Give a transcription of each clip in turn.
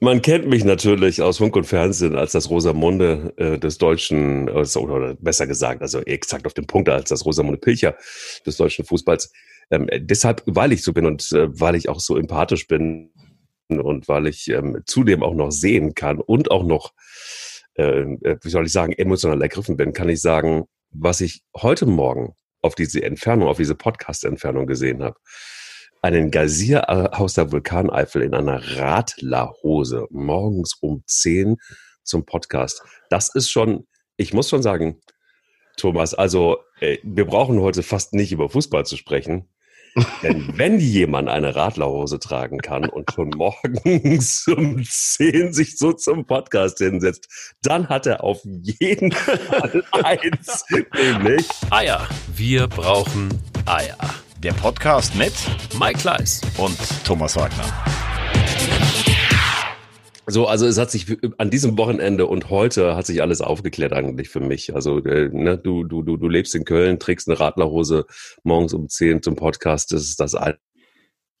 Man kennt mich natürlich aus Funk und Fernsehen als das Rosamunde äh, des deutschen, äh, oder besser gesagt, also exakt auf dem Punkt als das Rosamunde Pilcher des deutschen Fußballs. Ähm, deshalb, weil ich so bin und äh, weil ich auch so empathisch bin und weil ich ähm, zudem auch noch sehen kann und auch noch, äh, äh wie soll ich sagen, emotional ergriffen bin, kann ich sagen, was ich heute Morgen auf diese Entfernung, auf diese Podcast-Entfernung gesehen habe einen Geysir aus der Vulkaneifel in einer Radlerhose morgens um 10 zum Podcast. Das ist schon, ich muss schon sagen, Thomas, also äh, wir brauchen heute fast nicht über Fußball zu sprechen. Denn wenn jemand eine Radlerhose tragen kann und schon morgens um 10 sich so zum Podcast hinsetzt, dann hat er auf jeden Fall eins, nämlich Eier. Wir brauchen Eier. Der Podcast mit Mike Kleiss und Thomas Wagner. So, also es hat sich an diesem Wochenende und heute hat sich alles aufgeklärt eigentlich für mich. Also äh, ne, du, du, du, du lebst in Köln, trägst eine Radlerhose morgens um 10 zum Podcast. Das ist das eine.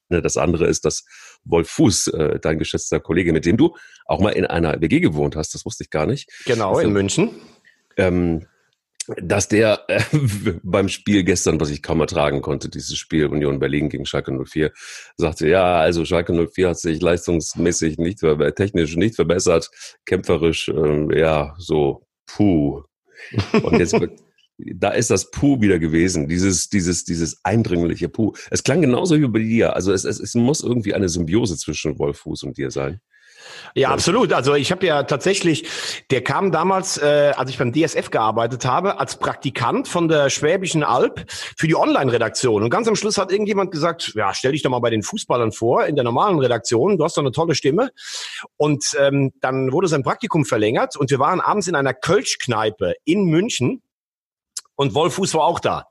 Das andere ist, dass Wolf Fuß, äh, dein geschätzter Kollege, mit dem du auch mal in einer WG gewohnt hast, das wusste ich gar nicht. Genau, also, in München. Ähm, dass der äh, beim Spiel gestern, was ich kaum ertragen konnte, dieses Spiel Union Berlin gegen Schalke 04, sagte, ja, also Schalke 04 hat sich leistungsmäßig nicht, technisch nicht verbessert, kämpferisch, äh, ja, so, puh. Und jetzt da ist das Puh wieder gewesen, dieses, dieses, dieses eindringliche Puh. Es klang genauso wie bei dir. Also es, es, es muss irgendwie eine Symbiose zwischen Wolf Fuß und dir sein. Ja, absolut. Also ich habe ja tatsächlich, der kam damals, äh, als ich beim DSF gearbeitet habe, als Praktikant von der Schwäbischen Alb für die Online-Redaktion. Und ganz am Schluss hat irgendjemand gesagt, ja, stell dich doch mal bei den Fußballern vor, in der normalen Redaktion, du hast doch eine tolle Stimme. Und ähm, dann wurde sein Praktikum verlängert und wir waren abends in einer Kölschkneipe in München und Wolf Fuß war auch da.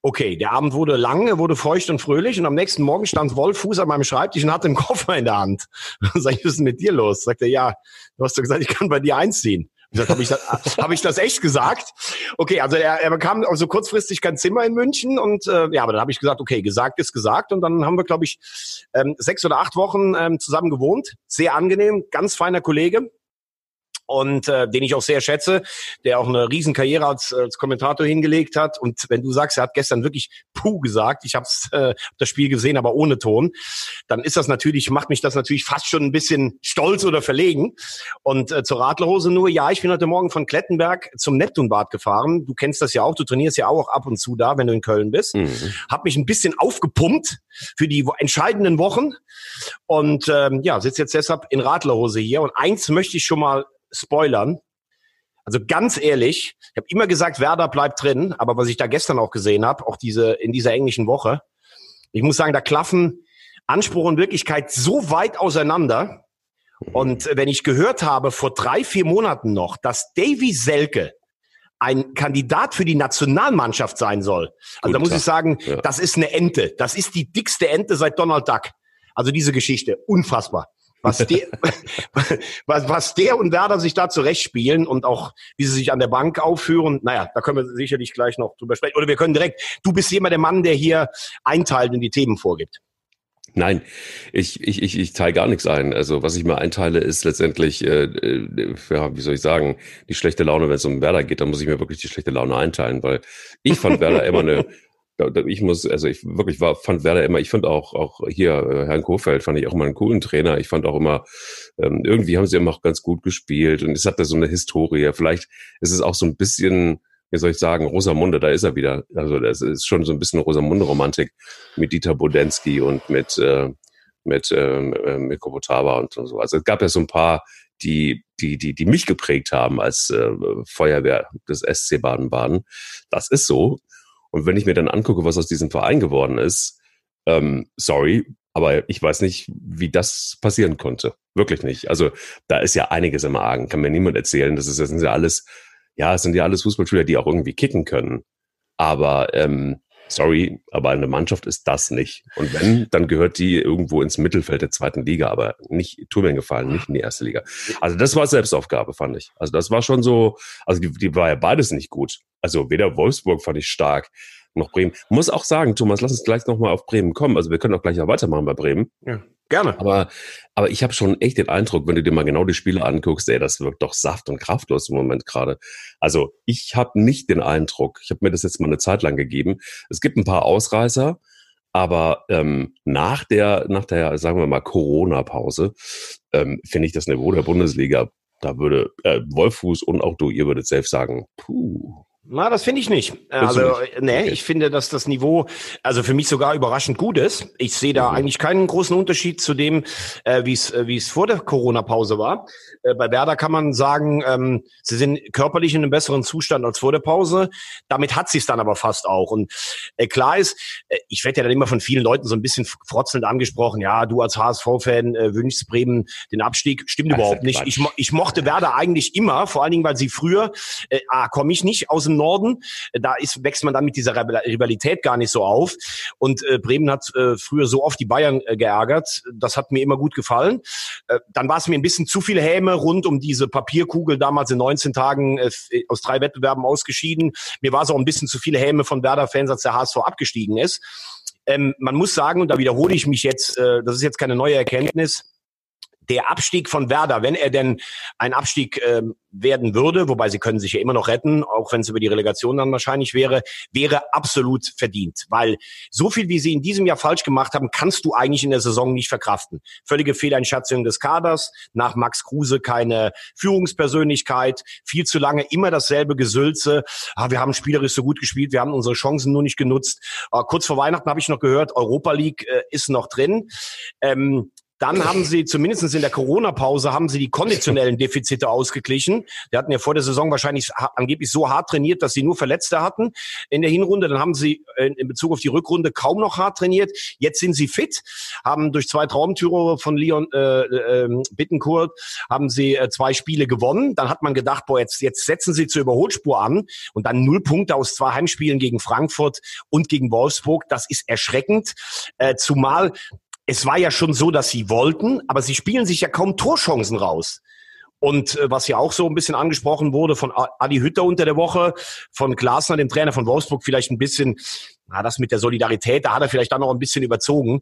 Okay, der Abend wurde lang, er wurde feucht und fröhlich und am nächsten Morgen stand Wolf Fuß an meinem Schreibtisch und hatte einen Koffer in der Hand. Sag ich, was ist denn mit dir los? Sagt er, ja, du hast doch gesagt, ich kann bei dir einziehen. Habe ich, das, hab ich das echt gesagt? Okay, also er, er bekam also kurzfristig kein Zimmer in München und äh, ja, aber dann habe ich gesagt, okay, gesagt ist gesagt und dann haben wir, glaube ich, ähm, sechs oder acht Wochen ähm, zusammen gewohnt. Sehr angenehm, ganz feiner Kollege und äh, den ich auch sehr schätze, der auch eine Riesenkarriere als, als Kommentator hingelegt hat. Und wenn du sagst, er hat gestern wirklich Puh gesagt, ich habe äh, das Spiel gesehen, aber ohne Ton, dann ist das natürlich, macht mich das natürlich fast schon ein bisschen stolz oder verlegen. Und äh, zur Radlerhose nur, ja, ich bin heute Morgen von Klettenberg zum Neptunbad gefahren. Du kennst das ja auch, du trainierst ja auch ab und zu da, wenn du in Köln bist. Mhm. Hab mich ein bisschen aufgepumpt für die entscheidenden Wochen und ähm, ja, sitze jetzt deshalb in Radlerhose hier. Und eins möchte ich schon mal spoilern. Also ganz ehrlich, ich habe immer gesagt, Werder bleibt drin, aber was ich da gestern auch gesehen habe, auch diese in dieser englischen Woche, ich muss sagen, da klaffen Anspruch und Wirklichkeit so weit auseinander. Und wenn ich gehört habe vor drei, vier Monaten noch, dass Davy Selke ein Kandidat für die Nationalmannschaft sein soll, also da muss ich sagen, ja. das ist eine Ente. Das ist die dickste Ente seit Donald Duck. Also diese Geschichte, unfassbar was der, was, was der und Werder sich da zurechtspielen und auch wie sie sich an der Bank aufführen, naja, da können wir sicherlich gleich noch drüber sprechen. Oder wir können direkt, du bist jemand der Mann, der hier einteilt und die Themen vorgibt. Nein, ich, ich, ich, ich teile gar nichts ein. Also was ich mal einteile, ist letztendlich, äh, äh, ja, wie soll ich sagen, die schlechte Laune, wenn es um Werder geht, dann muss ich mir wirklich die schlechte Laune einteilen, weil ich fand Werder immer eine ich muss, also ich wirklich war, fand Werder immer, ich fand auch, auch hier äh, Herrn Kofeld fand ich auch immer einen coolen Trainer. Ich fand auch immer, ähm, irgendwie haben sie immer auch ganz gut gespielt und es hat da so eine Historie. Vielleicht ist es auch so ein bisschen, wie soll ich sagen, Rosamunde, da ist er wieder. Also das ist schon so ein bisschen Rosamunde-Romantik mit Dieter Bodensky und mit, äh, mit, ähm, äh, mit Kobotava und so. Also es gab ja so ein paar, die, die, die, die mich geprägt haben als äh, Feuerwehr des SC Baden-Baden. Das ist so. Und wenn ich mir dann angucke, was aus diesem Verein geworden ist, ähm, sorry, aber ich weiß nicht, wie das passieren konnte. Wirklich nicht. Also da ist ja einiges im Argen. Kann mir niemand erzählen. Das, ist, das sind ja alles, ja, es sind ja alles Fußballspieler, die auch irgendwie kicken können. Aber ähm, sorry, aber eine Mannschaft ist das nicht. Und wenn, dann gehört die irgendwo ins Mittelfeld der zweiten Liga, aber nicht, tu mir gefallen, nicht in die erste Liga. Also das war Selbstaufgabe, fand ich. Also das war schon so, also die, die war ja beides nicht gut. Also weder Wolfsburg fand ich stark, noch Bremen. Muss auch sagen, Thomas, lass uns gleich nochmal auf Bremen kommen. Also wir können auch gleich noch weitermachen bei Bremen. Ja. Gerne. Aber, aber ich habe schon echt den Eindruck, wenn du dir mal genau die Spiele anguckst, ey, das wirkt doch saft und kraftlos im Moment gerade. Also ich habe nicht den Eindruck, ich habe mir das jetzt mal eine Zeit lang gegeben. Es gibt ein paar Ausreißer, aber ähm, nach der, nach der, sagen wir mal, Corona-Pause ähm, finde ich das Niveau der Bundesliga, da würde äh, Wolfuß und auch du, ihr würdet selbst sagen, puh, na, das finde ich nicht. Also, nicht? nee, okay. ich finde, dass das Niveau, also für mich sogar überraschend gut ist. Ich sehe da mhm. eigentlich keinen großen Unterschied zu dem, äh, wie es äh, wie es vor der Corona-Pause war. Äh, bei Werder kann man sagen, ähm, sie sind körperlich in einem besseren Zustand als vor der Pause. Damit hat sie es dann aber fast auch. Und äh, klar ist, äh, ich werde ja dann immer von vielen Leuten so ein bisschen frotzelnd angesprochen. Ja, du als HSV-Fan äh, wünschst Bremen den Abstieg. Stimmt Ach, überhaupt nicht. Ich, ich mochte Werder eigentlich immer, vor allen Dingen, weil sie früher, äh, ah, komme ich nicht aus dem Norden. Da ist, wächst man dann mit dieser Rivalität gar nicht so auf. Und äh, Bremen hat äh, früher so oft die Bayern äh, geärgert. Das hat mir immer gut gefallen. Äh, dann war es mir ein bisschen zu viel Häme rund um diese Papierkugel, damals in 19 Tagen äh, aus drei Wettbewerben ausgeschieden. Mir war es auch ein bisschen zu viele Häme von Werder-Fans, als der HSV abgestiegen ist. Ähm, man muss sagen, und da wiederhole ich mich jetzt, äh, das ist jetzt keine neue Erkenntnis, der Abstieg von Werder, wenn er denn ein Abstieg ähm, werden würde, wobei sie können sich ja immer noch retten, auch wenn es über die Relegation dann wahrscheinlich wäre, wäre absolut verdient. Weil so viel, wie sie in diesem Jahr falsch gemacht haben, kannst du eigentlich in der Saison nicht verkraften. Völlige Fehleinschätzung des Kaders, nach Max Kruse keine Führungspersönlichkeit, viel zu lange immer dasselbe Gesülze. Ah, wir haben spielerisch so gut gespielt, wir haben unsere Chancen nur nicht genutzt. Ah, kurz vor Weihnachten habe ich noch gehört, Europa League äh, ist noch drin. Ähm, dann haben sie, zumindest in der Corona-Pause, haben sie die konditionellen Defizite ausgeglichen. Die hatten ja vor der Saison wahrscheinlich angeblich so hart trainiert, dass sie nur Verletzte hatten in der Hinrunde. Dann haben sie äh, in Bezug auf die Rückrunde kaum noch hart trainiert. Jetzt sind sie fit, haben durch zwei Traumtürer von Leon äh, äh, Bittencourt, haben sie äh, zwei Spiele gewonnen. Dann hat man gedacht, boah, jetzt, jetzt setzen sie zur Überholspur an und dann null Punkte aus zwei Heimspielen gegen Frankfurt und gegen Wolfsburg. Das ist erschreckend. Äh, zumal es war ja schon so, dass sie wollten, aber sie spielen sich ja kaum Torchancen raus. Und äh, was ja auch so ein bisschen angesprochen wurde von Adi Hütter unter der Woche, von Glasner, dem Trainer von Wolfsburg, vielleicht ein bisschen, na, das mit der Solidarität, da hat er vielleicht dann noch ein bisschen überzogen.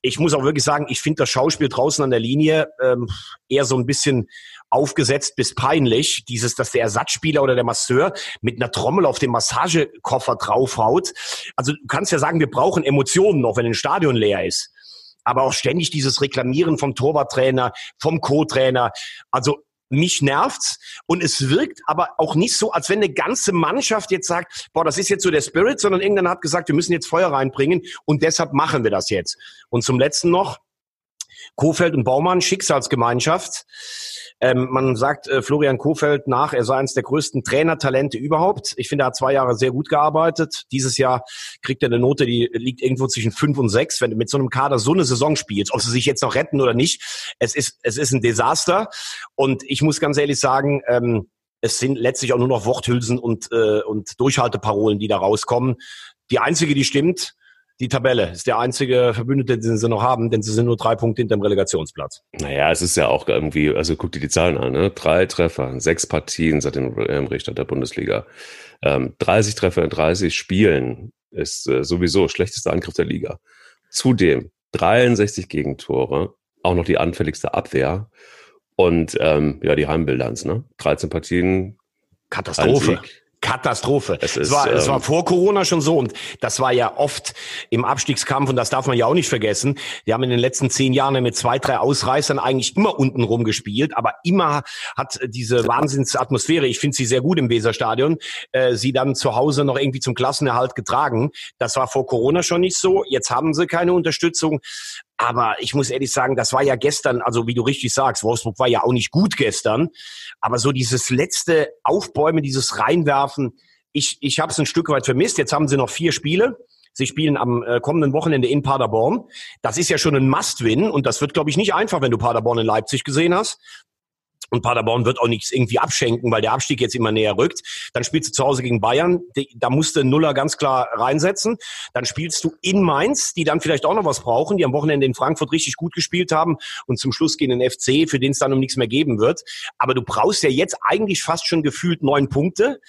Ich muss auch wirklich sagen, ich finde das Schauspiel draußen an der Linie ähm, eher so ein bisschen aufgesetzt bis peinlich. Dieses, dass der Ersatzspieler oder der Masseur mit einer Trommel auf dem Massagekoffer draufhaut. Also du kannst ja sagen, wir brauchen Emotionen noch, wenn ein Stadion leer ist aber auch ständig dieses Reklamieren vom Torwarttrainer, vom Co-Trainer. Also mich nervt's und es wirkt aber auch nicht so, als wenn eine ganze Mannschaft jetzt sagt, boah, das ist jetzt so der Spirit, sondern irgendeiner hat gesagt, wir müssen jetzt Feuer reinbringen und deshalb machen wir das jetzt. Und zum letzten noch, Kofeld und Baumann, Schicksalsgemeinschaft. Ähm, man sagt äh, Florian Kofeld nach, er sei eines der größten Trainertalente überhaupt. Ich finde, er hat zwei Jahre sehr gut gearbeitet. Dieses Jahr kriegt er eine Note, die liegt irgendwo zwischen fünf und sechs. Wenn du mit so einem Kader so eine Saison spielst, ob sie sich jetzt noch retten oder nicht, es ist, es ist ein Desaster. Und ich muss ganz ehrlich sagen, ähm, es sind letztlich auch nur noch Worthülsen und, äh, und Durchhalteparolen, die da rauskommen. Die einzige, die stimmt, die Tabelle. Ist der einzige Verbündete, den sie noch haben, denn sie sind nur drei Punkte hinter dem Relegationsplatz. Naja, es ist ja auch irgendwie, also guck dir die Zahlen an, ne? Drei Treffer, sechs Partien seit dem ähm, Richter der Bundesliga. Ähm, 30 Treffer in 30 Spielen ist äh, sowieso schlechtester Angriff der Liga. Zudem 63 Gegentore, auch noch die anfälligste Abwehr und ähm, ja, die Heimbilanz, ne? 13 Partien. Katastrophe. Katastrophe. Es, ist, es, war, ähm, es war vor Corona schon so und das war ja oft im Abstiegskampf und das darf man ja auch nicht vergessen. Die haben in den letzten zehn Jahren mit zwei, drei Ausreißern eigentlich immer unten rum gespielt, aber immer hat diese Wahnsinnsatmosphäre, ich finde sie sehr gut im Weserstadion, äh, sie dann zu Hause noch irgendwie zum Klassenerhalt getragen. Das war vor Corona schon nicht so. Jetzt haben sie keine Unterstützung. Aber ich muss ehrlich sagen, das war ja gestern, also wie du richtig sagst, Wolfsburg war ja auch nicht gut gestern. Aber so dieses letzte Aufbäumen, dieses Reinwerfen, ich, ich habe es ein Stück weit vermisst. Jetzt haben sie noch vier Spiele. Sie spielen am äh, kommenden Wochenende in Paderborn. Das ist ja schon ein Must-Win und das wird, glaube ich, nicht einfach, wenn du Paderborn in Leipzig gesehen hast. Und Paderborn wird auch nichts irgendwie abschenken, weil der Abstieg jetzt immer näher rückt. Dann spielst du zu Hause gegen Bayern, da musst du Nuller ganz klar reinsetzen. Dann spielst du in Mainz, die dann vielleicht auch noch was brauchen, die am Wochenende in Frankfurt richtig gut gespielt haben und zum Schluss gehen in FC, für den es dann um nichts mehr geben wird. Aber du brauchst ja jetzt eigentlich fast schon gefühlt neun Punkte.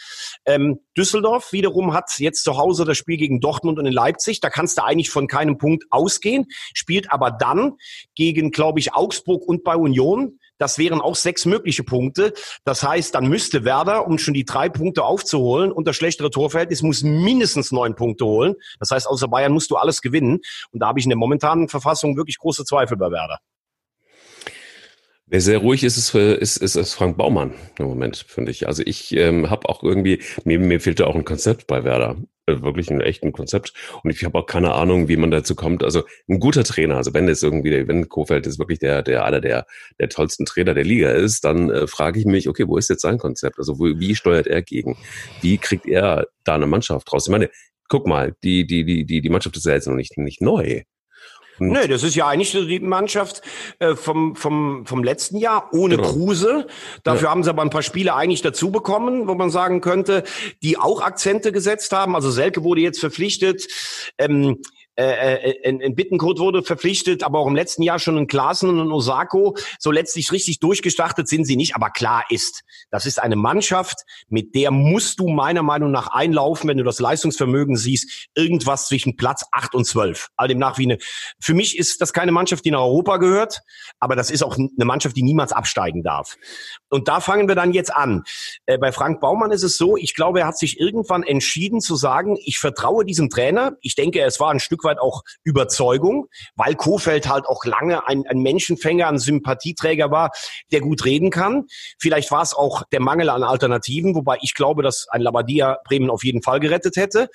Ähm, Düsseldorf wiederum hat jetzt zu Hause das Spiel gegen Dortmund und in Leipzig. Da kannst du eigentlich von keinem Punkt ausgehen, spielt aber dann gegen, glaube ich, Augsburg und bei Union das wären auch sechs mögliche Punkte. Das heißt, dann müsste Werder, um schon die drei Punkte aufzuholen das schlechtere Torverhältnis, muss mindestens neun Punkte holen. Das heißt, außer Bayern musst du alles gewinnen. Und da habe ich in der momentanen Verfassung wirklich große Zweifel bei Werder. Wer sehr ruhig ist, ist, ist, ist, ist Frank Baumann im Moment, finde ich. Also ich ähm, habe auch irgendwie, mir, mir fehlte auch ein Konzept bei Werder. Äh, wirklich ein echten Konzept. Und ich habe auch keine Ahnung, wie man dazu kommt. Also ein guter Trainer, also wenn es irgendwie, wenn Kofeld ist wirklich der, der einer der, der tollsten Trainer der Liga ist, dann äh, frage ich mich, okay, wo ist jetzt sein Konzept? Also wo, wie steuert er gegen? Wie kriegt er da eine Mannschaft raus? Ich meine, guck mal, die, die, die, die, die Mannschaft ist ja jetzt noch nicht, nicht neu. Nö, das ist ja eigentlich so die Mannschaft äh, vom, vom, vom letzten Jahr ohne genau. Kruse. Dafür ja. haben sie aber ein paar Spiele eigentlich dazu bekommen, wo man sagen könnte, die auch Akzente gesetzt haben. Also Selke wurde jetzt verpflichtet. Ähm, äh, äh, in, in Bittenkurt wurde verpflichtet, aber auch im letzten Jahr schon in Klaassen und in Osako. So letztlich richtig durchgestartet sind sie nicht, aber klar ist, das ist eine Mannschaft, mit der musst du meiner Meinung nach einlaufen, wenn du das Leistungsvermögen siehst, irgendwas zwischen Platz acht und zwölf. All dem nach wie eine, für mich ist das keine Mannschaft, die nach Europa gehört, aber das ist auch eine Mannschaft, die niemals absteigen darf. Und da fangen wir dann jetzt an. Äh, bei Frank Baumann ist es so, ich glaube, er hat sich irgendwann entschieden zu sagen, ich vertraue diesem Trainer. Ich denke, es war ein Stück weit auch Überzeugung, weil Kofeld halt auch lange ein, ein Menschenfänger, ein Sympathieträger war, der gut reden kann. Vielleicht war es auch der Mangel an Alternativen, wobei ich glaube, dass ein Labadia Bremen auf jeden Fall gerettet hätte.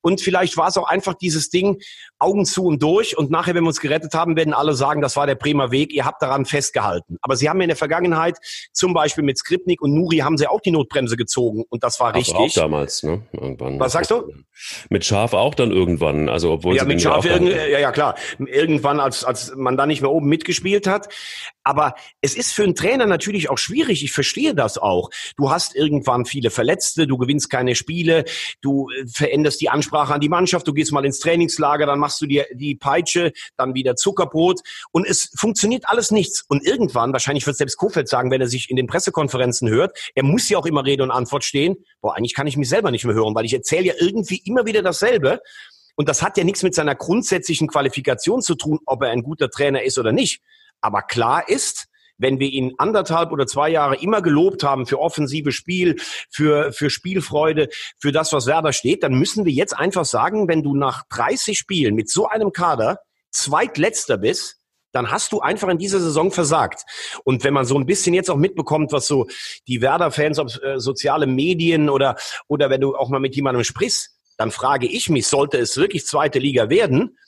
Und vielleicht war es auch einfach dieses Ding, Augen zu und durch. Und nachher, wenn wir uns gerettet haben, werden alle sagen, das war der Bremer Weg. Ihr habt daran festgehalten. Aber sie haben in der Vergangenheit, zum Beispiel mit Skripnik und Nuri, haben sie auch die Notbremse gezogen. Und das war richtig. Auch damals, ne? Irgendwann. Was sagst du? Mit Schaf auch dann irgendwann. Also, obwohl ja, mit Schaf, ja, ja, klar. Irgendwann, als, als man da nicht mehr oben mitgespielt hat. Aber es ist für einen Trainer natürlich auch schwierig. Ich verstehe das auch. Du hast irgendwann viele Verletzte, du gewinnst keine Spiele, du äh, veränderst die Ansprache an die Mannschaft, du gehst mal ins Trainingslager, dann machst du dir die Peitsche, dann wieder Zuckerbrot und es funktioniert alles nichts. Und irgendwann, wahrscheinlich wird selbst Kofeld sagen, wenn er sich in den Pressekonferenzen hört, er muss ja auch immer Rede und Antwort stehen. Boah, eigentlich kann ich mich selber nicht mehr hören, weil ich erzähle ja irgendwie immer wieder dasselbe. Und das hat ja nichts mit seiner grundsätzlichen Qualifikation zu tun, ob er ein guter Trainer ist oder nicht. Aber klar ist, wenn wir ihn anderthalb oder zwei Jahre immer gelobt haben für offensive Spiel, für, für Spielfreude, für das, was Werder steht, dann müssen wir jetzt einfach sagen, wenn du nach 30 Spielen mit so einem Kader zweitletzter bist, dann hast du einfach in dieser Saison versagt. Und wenn man so ein bisschen jetzt auch mitbekommt, was so die Werder-Fans auf äh, soziale Medien oder, oder wenn du auch mal mit jemandem sprichst, dann frage ich mich, sollte es wirklich zweite Liga werden,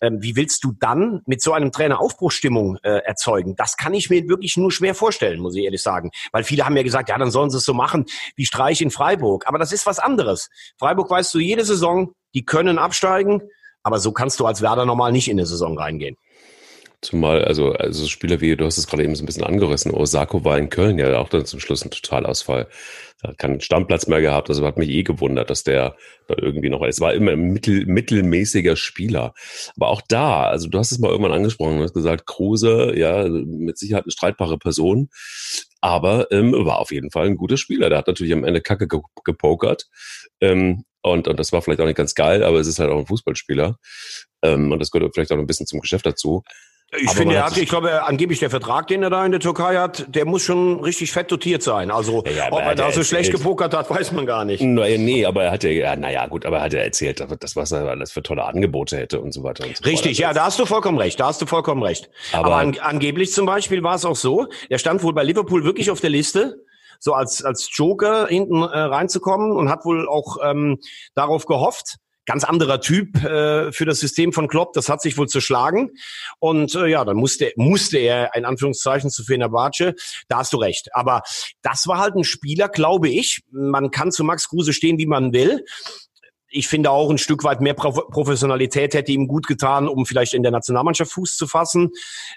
ähm, wie willst du dann mit so einem Trainer Aufbruchstimmung äh, erzeugen? Das kann ich mir wirklich nur schwer vorstellen, muss ich ehrlich sagen. Weil viele haben ja gesagt, ja, dann sollen sie es so machen wie Streich in Freiburg. Aber das ist was anderes. Freiburg weißt du jede Saison, die können absteigen, aber so kannst du als Werder normal nicht in eine Saison reingehen. Zumal, also, also Spieler wie, du hast es gerade eben so ein bisschen angerissen, Osako war in Köln ja auch dann zum Schluss ein Totalausfall. Er hat keinen Stammplatz mehr gehabt, also hat mich eh gewundert, dass der da irgendwie noch, es war immer ein mittel, mittelmäßiger Spieler. Aber auch da, also du hast es mal irgendwann angesprochen, du hast gesagt, Kruse, ja, mit Sicherheit eine streitbare Person, aber ähm, war auf jeden Fall ein guter Spieler. Der hat natürlich am Ende Kacke gepokert. Ähm, und, und das war vielleicht auch nicht ganz geil, aber es ist halt auch ein Fußballspieler. Ähm, und das gehört vielleicht auch ein bisschen zum Geschäft dazu. Ich finde, er hat, ich glaube, angeblich der Vertrag, den er da in der Türkei hat, der muss schon richtig fett dotiert sein. Also, ja, ob er da so schlecht gepokert hat, weiß man gar nicht. Nee, aber er hat ja, ja naja, gut, aber er hat ja erzählt, das, was er alles für tolle Angebote hätte und so weiter und so Richtig, ja, da hast du vollkommen recht, da hast du vollkommen recht. Aber, aber an, angeblich zum Beispiel war es auch so, er stand wohl bei Liverpool wirklich auf der Liste, so als, als Joker hinten äh, reinzukommen und hat wohl auch ähm, darauf gehofft, ganz anderer Typ äh, für das System von Klopp. Das hat sich wohl zerschlagen. Und äh, ja, dann musste, musste er, in Anführungszeichen, zu Fenerbahce. Da hast du recht. Aber das war halt ein Spieler, glaube ich. Man kann zu Max Kruse stehen, wie man will ich finde auch ein Stück weit mehr Professionalität hätte ihm gut getan, um vielleicht in der Nationalmannschaft Fuß zu fassen.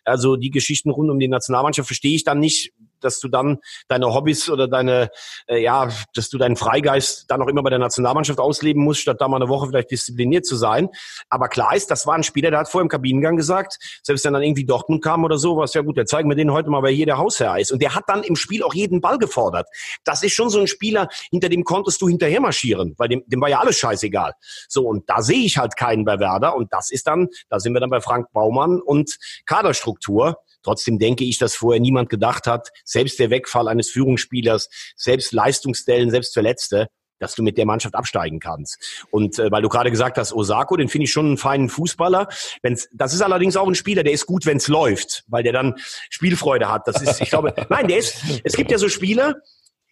Also die Geschichten rund um die Nationalmannschaft verstehe ich dann nicht, dass du dann deine Hobbys oder deine, äh, ja, dass du deinen Freigeist dann auch immer bei der Nationalmannschaft ausleben musst, statt da mal eine Woche vielleicht diszipliniert zu sein. Aber klar ist, das war ein Spieler, der hat vor im Kabinengang gesagt, selbst wenn dann irgendwie Dortmund kam oder sowas, ja gut, der zeigen wir den heute mal, wer hier der Hausherr ist. Und der hat dann im Spiel auch jeden Ball gefordert. Das ist schon so ein Spieler, hinter dem konntest du hinterher marschieren, weil dem, dem war ja alles scheißegal. So, und da sehe ich halt keinen bei Werder. Und das ist dann, da sind wir dann bei Frank Baumann und Kaderstruktur. Trotzdem denke ich, dass vorher niemand gedacht hat, selbst der Wegfall eines Führungsspielers, selbst Leistungsstellen, selbst Verletzte, dass du mit der Mannschaft absteigen kannst. Und äh, weil du gerade gesagt hast, Osako, den finde ich schon einen feinen Fußballer. Wenn's, das ist allerdings auch ein Spieler, der ist gut, wenn es läuft, weil der dann Spielfreude hat. Das ist, ich glaube, nein, der ist. Es gibt ja so Spieler,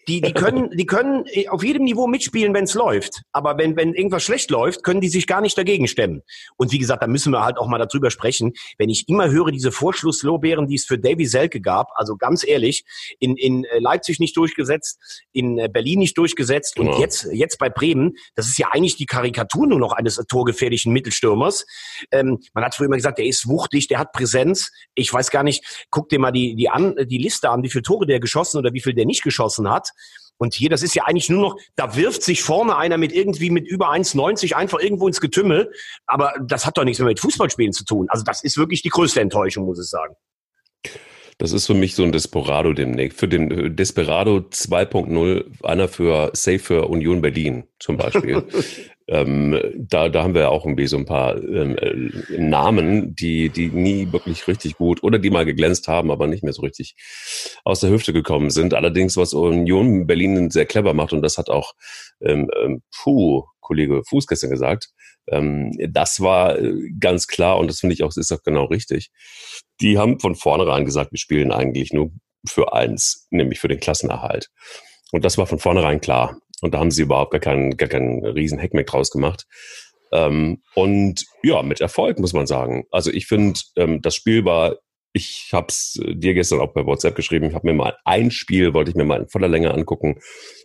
die, die können, die können auf jedem Niveau mitspielen, wenn es läuft. Aber wenn, wenn irgendwas schlecht läuft, können die sich gar nicht dagegen stemmen. Und wie gesagt, da müssen wir halt auch mal darüber sprechen. Wenn ich immer höre, diese Vorschlusslorbeeren, die es für Davy Selke gab, also ganz ehrlich, in, in äh, Leipzig nicht durchgesetzt, in äh, Berlin nicht durchgesetzt genau. und jetzt, jetzt bei Bremen, das ist ja eigentlich die Karikatur nur noch eines torgefährlichen Mittelstürmers. Ähm, man hat früher immer gesagt, der ist wuchtig, der hat Präsenz. Ich weiß gar nicht, guck dir mal die, die, an, die Liste an, wie viele Tore der geschossen oder wie viel der nicht geschossen hat. Und hier, das ist ja eigentlich nur noch, da wirft sich vorne einer mit irgendwie mit über 1,90 einfach irgendwo ins Getümmel. Aber das hat doch nichts mehr mit Fußballspielen zu tun. Also das ist wirklich die größte Enttäuschung, muss ich sagen. Das ist für mich so ein Desperado demnächst. Für den äh, Desperado 2.0, einer für Safe für Union Berlin zum Beispiel. ähm, da, da haben wir ja auch irgendwie so ein paar ähm, äh, Namen, die, die nie wirklich richtig gut oder die mal geglänzt haben, aber nicht mehr so richtig aus der Hüfte gekommen sind. Allerdings, was Union Berlin sehr clever macht, und das hat auch ähm, ähm, Puh, Kollege Fuß gestern gesagt, ähm, das war äh, ganz klar und das finde ich auch, ist auch genau richtig. Die haben von vornherein gesagt, wir spielen eigentlich nur für eins, nämlich für den Klassenerhalt. Und das war von vornherein klar. Und da haben sie überhaupt gar keinen, gar keinen riesen Heckmeck draus gemacht. Ähm, und ja, mit Erfolg muss man sagen. Also ich finde, ähm, das Spiel war, ich habe es dir gestern auch bei WhatsApp geschrieben, ich habe mir mal ein Spiel, wollte ich mir mal in voller Länge angucken,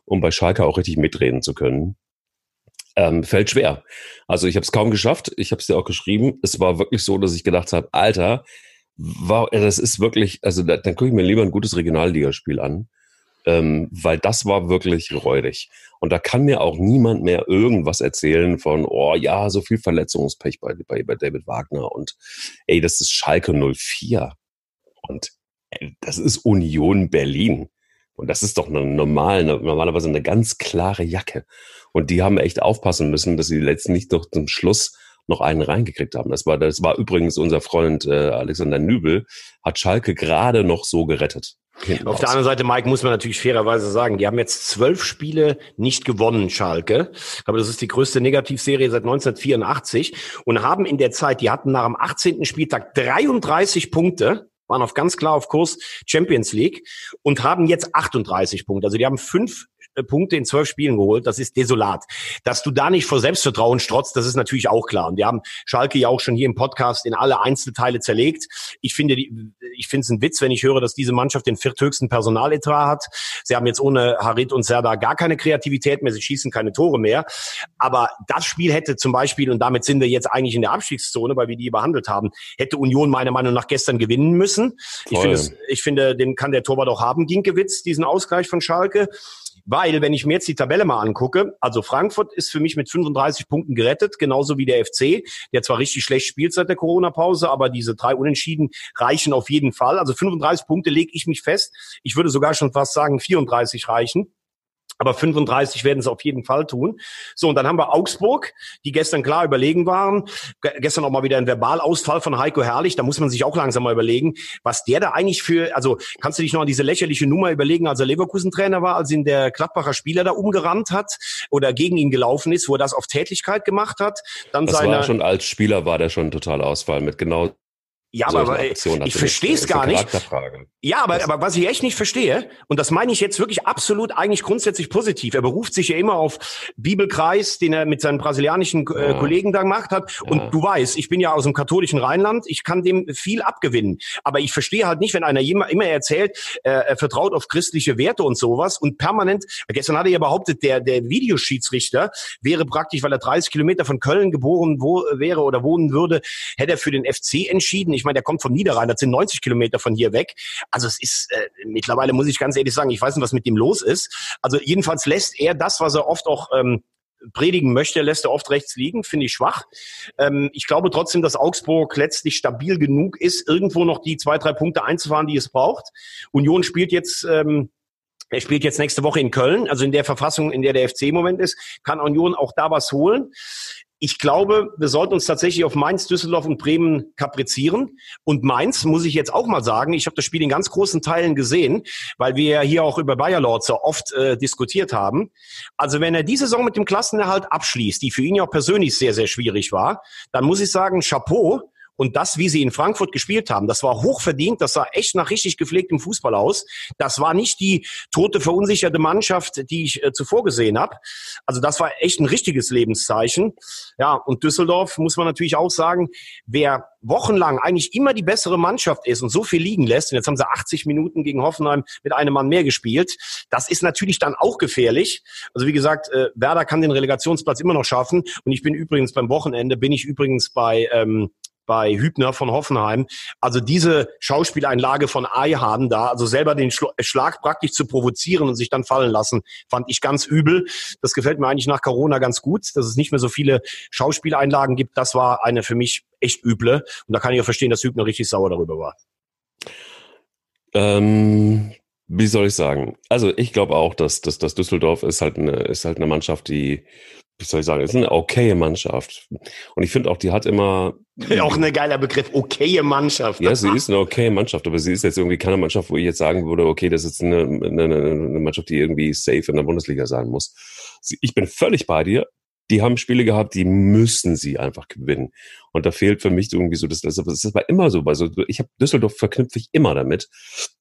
um bei Schalke auch richtig mitreden zu können. Ähm, fällt schwer. Also ich habe es kaum geschafft, ich habe es dir auch geschrieben. Es war wirklich so, dass ich gedacht habe, Alter, wow, das ist wirklich, also da, dann gucke ich mir lieber ein gutes Regionalligaspiel an ähm, weil das war wirklich räudig. Und da kann mir auch niemand mehr irgendwas erzählen von, oh ja, so viel Verletzungspech bei, bei, bei David Wagner und ey, das ist Schalke 04 und ey, das ist Union Berlin. Und das ist doch eine normal, normalerweise eine ganz klare Jacke. Und die haben echt aufpassen müssen, dass sie letztendlich doch zum Schluss noch einen reingekriegt haben. Das war, das war übrigens unser Freund äh, Alexander Nübel, hat Schalke gerade noch so gerettet. Auf der anderen Seite, Mike, muss man natürlich fairerweise sagen, die haben jetzt zwölf Spiele nicht gewonnen, Schalke. Ich glaube, das ist die größte Negativserie seit 1984 und haben in der Zeit, die hatten nach dem 18. Spieltag 33 Punkte, waren auf ganz klar auf Kurs Champions League und haben jetzt 38 Punkte. Also die haben fünf Punkte in zwölf Spielen geholt. Das ist desolat. Dass du da nicht vor Selbstvertrauen strotzt, das ist natürlich auch klar. Und wir haben Schalke ja auch schon hier im Podcast in alle Einzelteile zerlegt. Ich finde, ich finde es ein Witz, wenn ich höre, dass diese Mannschaft den vierthöchsten Personaletat hat. Sie haben jetzt ohne Harit und Serda gar keine Kreativität mehr. Sie schießen keine Tore mehr. Aber das Spiel hätte zum Beispiel, und damit sind wir jetzt eigentlich in der Abstiegszone, weil wir die behandelt haben, hätte Union meiner Meinung nach gestern gewinnen müssen. Ich finde, ich finde, den kann der Torwart auch haben, Ginkewitz, diesen Ausgleich von Schalke. Weil, wenn ich mir jetzt die Tabelle mal angucke, also Frankfurt ist für mich mit 35 Punkten gerettet, genauso wie der FC, der zwar richtig schlecht spielt seit der Corona-Pause, aber diese drei Unentschieden reichen auf jeden Fall. Also 35 Punkte lege ich mich fest. Ich würde sogar schon fast sagen, 34 reichen. Aber 35 werden es auf jeden Fall tun. So, und dann haben wir Augsburg, die gestern klar überlegen waren. G gestern auch mal wieder ein Verbalausfall von Heiko Herrlich. Da muss man sich auch langsam mal überlegen, was der da eigentlich für, also kannst du dich noch an diese lächerliche Nummer überlegen, als er Leverkusen-Trainer war, als ihn der Gladbacher Spieler da umgerannt hat oder gegen ihn gelaufen ist, wo er das auf Tätigkeit gemacht hat. Dann das seine, war schon als Spieler war der schon total Ausfall mit genau ja, aber ich verstehe es gar nicht. Ja, aber, aber was ich echt nicht verstehe, und das meine ich jetzt wirklich absolut eigentlich grundsätzlich positiv. Er beruft sich ja immer auf Bibelkreis, den er mit seinen brasilianischen äh, ja. Kollegen da gemacht hat. Und ja. du weißt, ich bin ja aus dem katholischen Rheinland, ich kann dem viel abgewinnen. Aber ich verstehe halt nicht, wenn einer immer erzählt, äh, er vertraut auf christliche Werte und sowas und permanent, gestern hat er ja behauptet, der, der Videoschiedsrichter wäre praktisch, weil er 30 Kilometer von Köln geboren wo, wäre oder wohnen würde, hätte er für den FC entschieden. Ich Ich meine, der kommt vom Niederrhein, das sind 90 Kilometer von hier weg. Also es ist äh, mittlerweile, muss ich ganz ehrlich sagen, ich weiß nicht, was mit dem los ist. Also jedenfalls lässt er das, was er oft auch ähm, predigen möchte, lässt er oft rechts liegen, finde ich schwach. Ähm, ich glaube trotzdem, dass Augsburg letztlich stabil genug ist, irgendwo noch die zwei, drei Punkte einzufahren, die es braucht. Union spielt jetzt ähm, er spielt jetzt nächste Woche in Köln, also in der Verfassung, in der der FC im Moment ist, kann Union auch da was holen. Ich glaube, wir sollten uns tatsächlich auf Mainz, Düsseldorf und Bremen kaprizieren. Und Mainz, muss ich jetzt auch mal sagen, ich habe das Spiel in ganz großen Teilen gesehen, weil wir ja hier auch über Bayer Lorzer oft äh, diskutiert haben. Also wenn er diese Saison mit dem Klassenerhalt abschließt, die für ihn ja auch persönlich sehr, sehr schwierig war, dann muss ich sagen, Chapeau, und das, wie sie in Frankfurt gespielt haben, das war hochverdient, das sah echt nach richtig gepflegtem Fußball aus. Das war nicht die tote, verunsicherte Mannschaft, die ich äh, zuvor gesehen habe. Also das war echt ein richtiges Lebenszeichen. Ja, und Düsseldorf muss man natürlich auch sagen, wer wochenlang eigentlich immer die bessere Mannschaft ist und so viel liegen lässt, und jetzt haben sie 80 Minuten gegen Hoffenheim mit einem Mann mehr gespielt, das ist natürlich dann auch gefährlich. Also wie gesagt, äh, Werder kann den Relegationsplatz immer noch schaffen. Und ich bin übrigens beim Wochenende, bin ich übrigens bei ähm, bei Hübner von Hoffenheim. Also diese Schauspieleinlage von Eihaden da, also selber den Schlag praktisch zu provozieren und sich dann fallen lassen, fand ich ganz übel. Das gefällt mir eigentlich nach Corona ganz gut, dass es nicht mehr so viele Schauspieleinlagen gibt. Das war eine für mich echt üble. Und da kann ich ja verstehen, dass Hübner richtig sauer darüber war. Ähm, wie soll ich sagen? Also ich glaube auch, dass, dass, dass Düsseldorf ist halt eine, ist halt eine Mannschaft, die wie soll ich sagen, ist eine okaye Mannschaft. Und ich finde auch, die hat immer. auch ein geiler Begriff, okaye Mannschaft. Ja, sie ist eine okaye Mannschaft, aber sie ist jetzt irgendwie keine Mannschaft, wo ich jetzt sagen würde, okay, das ist eine, eine, eine Mannschaft, die irgendwie safe in der Bundesliga sein muss. Ich bin völlig bei dir. Die haben Spiele gehabt, die müssen sie einfach gewinnen. Und da fehlt für mich irgendwie so das, das ist aber immer so, weil so, ich habe Düsseldorf verknüpfe ich immer damit,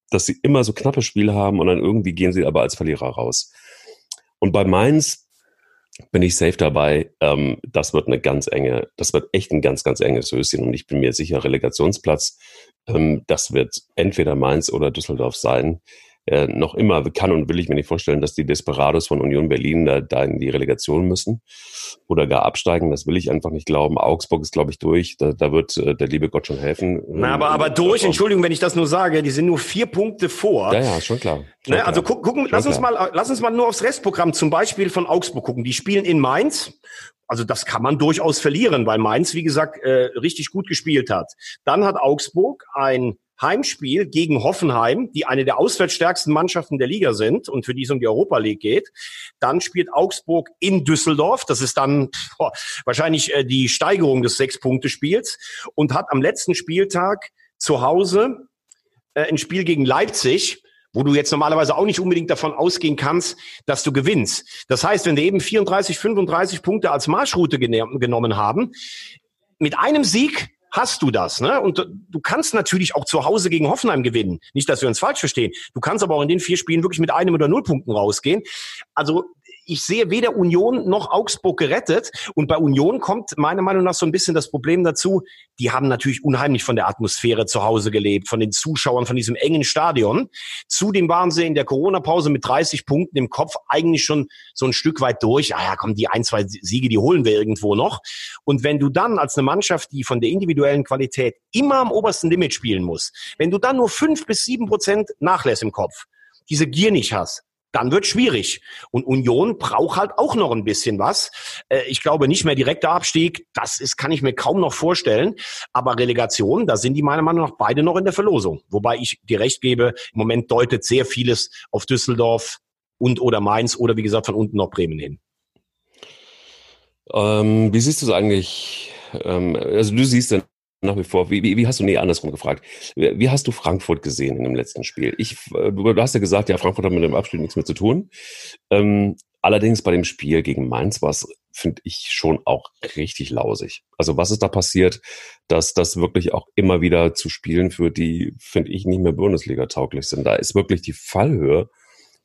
dass sie immer so knappe Spiele haben und dann irgendwie gehen sie aber als Verlierer raus. Und bei Mainz bin ich safe dabei. Ähm, das wird eine ganz enge, das wird echt ein ganz, ganz enges Höschen und ich bin mir sicher, Relegationsplatz, ähm, das wird entweder Mainz oder Düsseldorf sein äh, noch immer kann und will ich mir nicht vorstellen, dass die Desperados von Union Berlin da, da in die Relegation müssen oder gar absteigen. Das will ich einfach nicht glauben. Augsburg ist, glaube ich, durch. Da, da wird äh, der liebe Gott schon helfen. Na, aber, aber durch, Entschuldigung, wenn ich das nur sage, die sind nur vier Punkte vor. Ja, ja, schon klar. Schon ne, also guck, gucken, lass uns mal, lass uns mal nur aufs Restprogramm zum Beispiel von Augsburg gucken. Die spielen in Mainz. Also das kann man durchaus verlieren, weil Mainz, wie gesagt, äh, richtig gut gespielt hat. Dann hat Augsburg ein Heimspiel gegen Hoffenheim, die eine der auswärtsstärksten Mannschaften der Liga sind und für die es um die Europa League geht. Dann spielt Augsburg in Düsseldorf. Das ist dann boah, wahrscheinlich äh, die Steigerung des Sechs-Punkte-Spiels und hat am letzten Spieltag zu Hause äh, ein Spiel gegen Leipzig wo du jetzt normalerweise auch nicht unbedingt davon ausgehen kannst, dass du gewinnst. Das heißt, wenn wir eben 34, 35 Punkte als Marschroute genommen haben, mit einem Sieg hast du das. Ne? Und du kannst natürlich auch zu Hause gegen Hoffenheim gewinnen. Nicht, dass wir uns falsch verstehen. Du kannst aber auch in den vier Spielen wirklich mit einem oder null Punkten rausgehen. Also ich sehe weder Union noch Augsburg gerettet. Und bei Union kommt meiner Meinung nach so ein bisschen das Problem dazu, die haben natürlich unheimlich von der Atmosphäre zu Hause gelebt, von den Zuschauern, von diesem engen Stadion. Zudem waren sie in der Corona-Pause mit 30 Punkten im Kopf eigentlich schon so ein Stück weit durch. Ah ja, komm, die ein, zwei Siege, die holen wir irgendwo noch. Und wenn du dann als eine Mannschaft, die von der individuellen Qualität immer am obersten Limit spielen muss, wenn du dann nur fünf bis sieben Prozent Nachlässe im Kopf, diese Gier nicht hast, dann wird schwierig. Und Union braucht halt auch noch ein bisschen was. Äh, ich glaube nicht mehr direkter Abstieg, das ist, kann ich mir kaum noch vorstellen. Aber Relegation, da sind die meiner Meinung nach beide noch in der Verlosung. Wobei ich dir recht gebe, im Moment deutet sehr vieles auf Düsseldorf und oder Mainz oder wie gesagt von unten noch Bremen hin. Ähm, wie siehst du es eigentlich? Ähm, also du siehst dann nach wie vor, wie, wie, wie hast du, nee, andersrum gefragt, wie, hast du Frankfurt gesehen in dem letzten Spiel? Ich, du, hast ja gesagt, ja, Frankfurt hat mit dem Abspiel nichts mehr zu tun. Ähm, allerdings bei dem Spiel gegen Mainz war es, finde ich, schon auch richtig lausig. Also was ist da passiert, dass das wirklich auch immer wieder zu Spielen führt, die, finde ich, nicht mehr Bundesliga tauglich sind. Da ist wirklich die Fallhöhe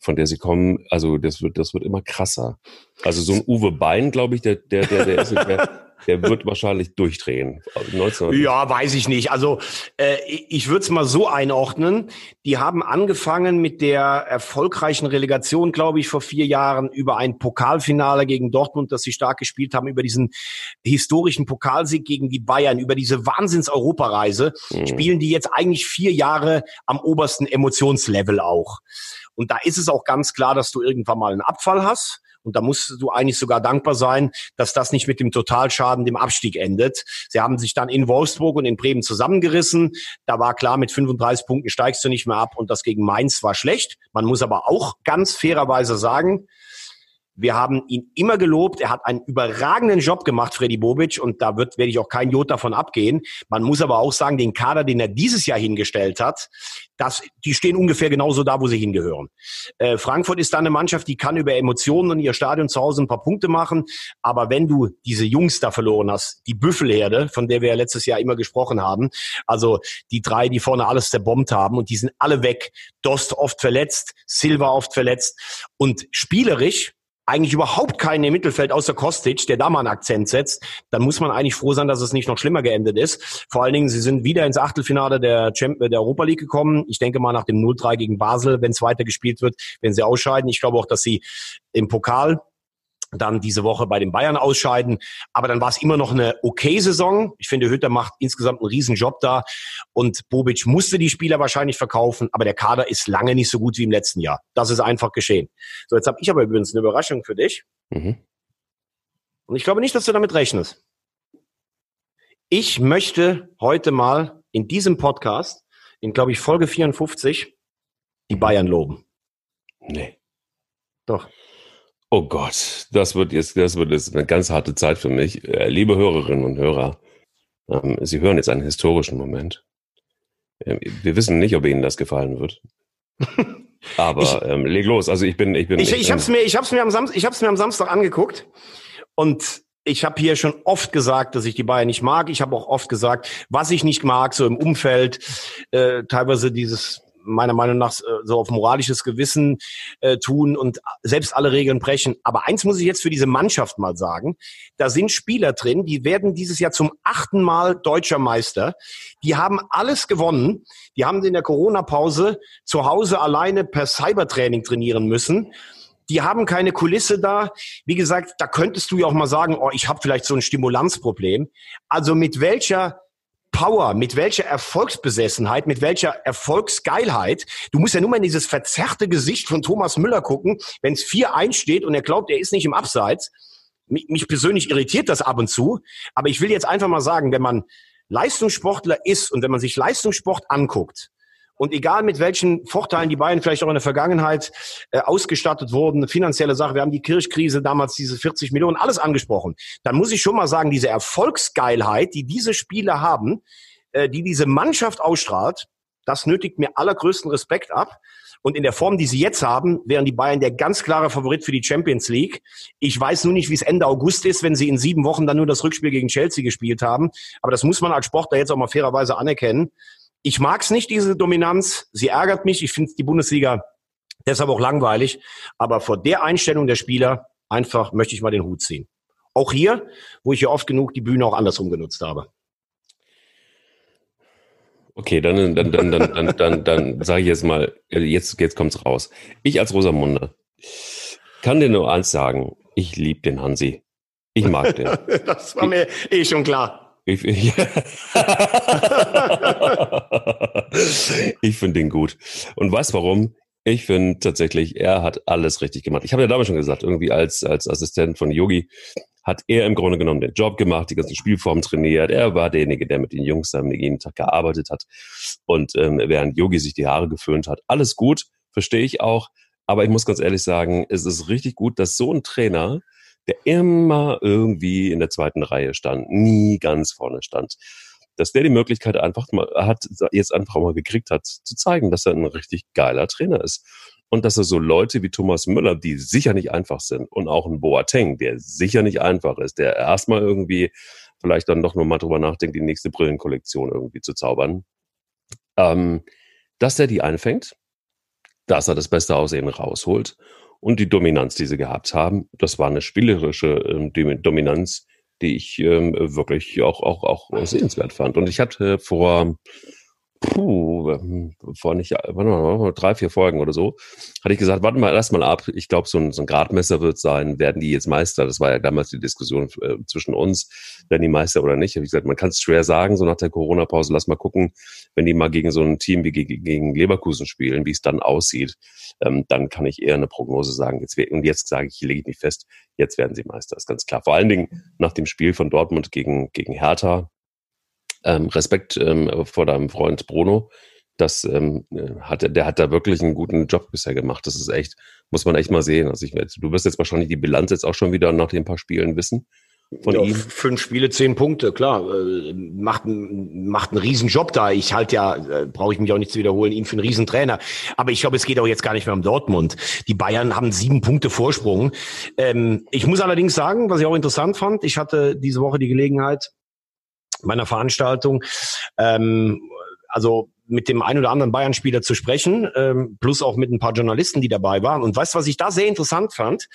von der sie kommen, also das wird, das wird immer krasser. Also so ein Uwe Bein, glaube ich, der, der, der, der ist, der, der wird wahrscheinlich durchdrehen. 19 ja, weiß ich nicht. Also äh, ich würde es mal so einordnen. Die haben angefangen mit der erfolgreichen Relegation, glaube ich, vor vier Jahren über ein Pokalfinale gegen Dortmund, das sie stark gespielt haben, über diesen historischen Pokalsieg gegen die Bayern, über diese Wahnsinns-Europareise, mhm. spielen die jetzt eigentlich vier Jahre am obersten Emotionslevel auch. Und da ist es auch ganz klar, dass du irgendwann mal einen Abfall hast. Und da musst du eigentlich sogar dankbar sein, dass das nicht mit dem Totalschaden, dem Abstieg endet. Sie haben sich dann in Wolfsburg und in Bremen zusammengerissen. Da war klar, mit 35 Punkten steigst du nicht mehr ab und das gegen Mainz war schlecht. Man muss aber auch ganz fairerweise sagen, wir haben ihn immer gelobt. Er hat einen überragenden Job gemacht, Freddy Bobic, und da wird, werde ich auch kein Jod davon abgehen. Man muss aber auch sagen, den Kader, den er dieses Jahr hingestellt hat, das, die stehen ungefähr genauso da, wo sie hingehören. Äh, Frankfurt ist da eine Mannschaft, die kann über Emotionen und ihr Stadion zu Hause ein paar Punkte machen. Aber wenn du diese Jungs da verloren hast, die Büffelherde, von der wir ja letztes Jahr immer gesprochen haben, also die drei, die vorne alles zerbombt haben und die sind alle weg. Dost oft verletzt, Silva oft verletzt und spielerisch eigentlich überhaupt keinen im Mittelfeld außer Kostic, der da mal einen Akzent setzt, dann muss man eigentlich froh sein, dass es nicht noch schlimmer geendet ist. Vor allen Dingen, sie sind wieder ins Achtelfinale der, Champ der Europa League gekommen. Ich denke mal nach dem 0-3 gegen Basel, wenn es weiter gespielt wird, wenn sie ausscheiden. Ich glaube auch, dass sie im Pokal dann diese Woche bei den Bayern ausscheiden. Aber dann war es immer noch eine okay Saison. Ich finde, Hütter macht insgesamt einen riesen Job da. Und Bobic musste die Spieler wahrscheinlich verkaufen, aber der Kader ist lange nicht so gut wie im letzten Jahr. Das ist einfach geschehen. So, jetzt habe ich aber übrigens eine Überraschung für dich. Mhm. Und ich glaube nicht, dass du damit rechnest. Ich möchte heute mal in diesem Podcast, in glaube ich Folge 54, die Bayern loben. Nee. Doch. Oh Gott, das wird jetzt, das wird jetzt eine ganz harte Zeit für mich. Äh, liebe Hörerinnen und Hörer, ähm, Sie hören jetzt einen historischen Moment. Ähm, wir wissen nicht, ob Ihnen das gefallen wird. Aber ich, ähm, leg los. Also ich bin, ich bin. Ich, ich, ich habe es mir, ich habe mir am Samstag, ich habe es mir am Samstag angeguckt und ich habe hier schon oft gesagt, dass ich die Bayern nicht mag. Ich habe auch oft gesagt, was ich nicht mag, so im Umfeld, äh, teilweise dieses meiner Meinung nach äh, so auf moralisches Gewissen äh, tun und selbst alle Regeln brechen. Aber eins muss ich jetzt für diese Mannschaft mal sagen. Da sind Spieler drin, die werden dieses Jahr zum achten Mal deutscher Meister. Die haben alles gewonnen. Die haben in der Corona-Pause zu Hause alleine per Cybertraining trainieren müssen die haben keine Kulisse da. Wie gesagt, da könntest du ja auch mal sagen, oh, ich habe vielleicht so ein Stimulanzproblem. Also mit welcher Power, mit welcher Erfolgsbesessenheit, mit welcher Erfolgsgeilheit. Du musst ja nur mal in dieses verzerrte Gesicht von Thomas Müller gucken, wenn es 4-1 steht und er glaubt, er ist nicht im Abseits. Mich, mich persönlich irritiert das ab und zu, aber ich will jetzt einfach mal sagen, wenn man Leistungssportler ist und wenn man sich Leistungssport anguckt, und egal mit welchen Vorteilen die beiden vielleicht auch in der Vergangenheit äh, ausgestattet wurden, finanzielle Sache, wir haben die Kirchkrise damals, diese 40 Millionen, alles angesprochen, dann muss ich schon mal sagen, diese Erfolgsgeilheit, die diese Spieler haben, äh, die diese Mannschaft ausstrahlt, das nötigt mir allergrößten Respekt ab. Und in der Form, die sie jetzt haben, wären die Bayern der ganz klare Favorit für die Champions League. Ich weiß nur nicht, wie es Ende August ist, wenn sie in sieben Wochen dann nur das Rückspiel gegen Chelsea gespielt haben. Aber das muss man als Sportler jetzt auch mal fairerweise anerkennen. Ich mag es nicht, diese Dominanz. Sie ärgert mich. Ich finde die Bundesliga deshalb auch langweilig. Aber vor der Einstellung der Spieler einfach möchte ich mal den Hut ziehen. Auch hier, wo ich ja oft genug die Bühne auch andersrum genutzt habe. Okay, dann, dann, dann, dann, dann, dann, dann sage ich jetzt mal, jetzt, jetzt kommt's raus. Ich als Rosamunde kann dir nur eins sagen. Ich liebe den Hansi. Ich mag den. das war mir eh schon klar. Ich, ich, ich finde den gut. Und weißt warum? Ich finde tatsächlich, er hat alles richtig gemacht. Ich habe ja damals schon gesagt, irgendwie als, als Assistent von Yogi hat er im Grunde genommen den Job gemacht, die ganzen Spielformen trainiert. Er war derjenige, der mit den Jungs dann jeden Tag gearbeitet hat. Und ähm, während Yogi sich die Haare geföhnt hat, alles gut, verstehe ich auch. Aber ich muss ganz ehrlich sagen, es ist richtig gut, dass so ein Trainer der immer irgendwie in der zweiten Reihe stand, nie ganz vorne stand. Dass der die Möglichkeit einfach mal hat, jetzt einfach mal gekriegt hat, zu zeigen, dass er ein richtig geiler Trainer ist. Und dass er so Leute wie Thomas Müller, die sicher nicht einfach sind, und auch ein Boateng, der sicher nicht einfach ist, der erstmal irgendwie vielleicht dann doch nur mal drüber nachdenkt, die nächste Brillenkollektion irgendwie zu zaubern, ähm, dass er die einfängt, dass er das beste Aussehen rausholt und die Dominanz, die sie gehabt haben, das war eine spielerische äh, Dominanz, die ich ähm, wirklich auch, auch, auch sehenswert fand. Und ich hatte vor puh, vor nicht, warte mal, drei, vier Folgen oder so, hatte ich gesagt, warte mal, lass mal ab. Ich glaube, so ein, so ein Gradmesser wird sein, werden die jetzt Meister? Das war ja damals die Diskussion äh, zwischen uns, werden die Meister oder nicht. Habe ich gesagt, man kann es schwer sagen, so nach der Corona-Pause, lass mal gucken, wenn die mal gegen so ein Team wie gegen, gegen Leverkusen spielen, wie es dann aussieht, ähm, dann kann ich eher eine Prognose sagen. Jetzt, und jetzt sage ich, lege ich mich fest, jetzt werden sie Meister, ist ganz klar. Vor allen Dingen nach dem Spiel von Dortmund gegen, gegen Hertha, ähm, Respekt ähm, vor deinem Freund Bruno. Das ähm, hat, der hat da wirklich einen guten Job bisher gemacht. Das ist echt, muss man echt mal sehen. Also ich, du wirst jetzt wahrscheinlich die Bilanz jetzt auch schon wieder nach den paar Spielen wissen von ja, ihm. Fünf Spiele, zehn Punkte, klar. Äh, macht, macht einen Riesenjob da. Ich halte ja, äh, brauche ich mich auch nicht zu wiederholen, ihn für einen Riesentrainer. Aber ich glaube, es geht auch jetzt gar nicht mehr um Dortmund. Die Bayern haben sieben Punkte Vorsprung. Ähm, ich muss allerdings sagen, was ich auch interessant fand, ich hatte diese Woche die Gelegenheit, meiner Veranstaltung. Ähm, also mit dem ein oder anderen Bayern-Spieler zu sprechen, ähm, plus auch mit ein paar Journalisten, die dabei waren. Und weißt du, was ich da sehr interessant fand?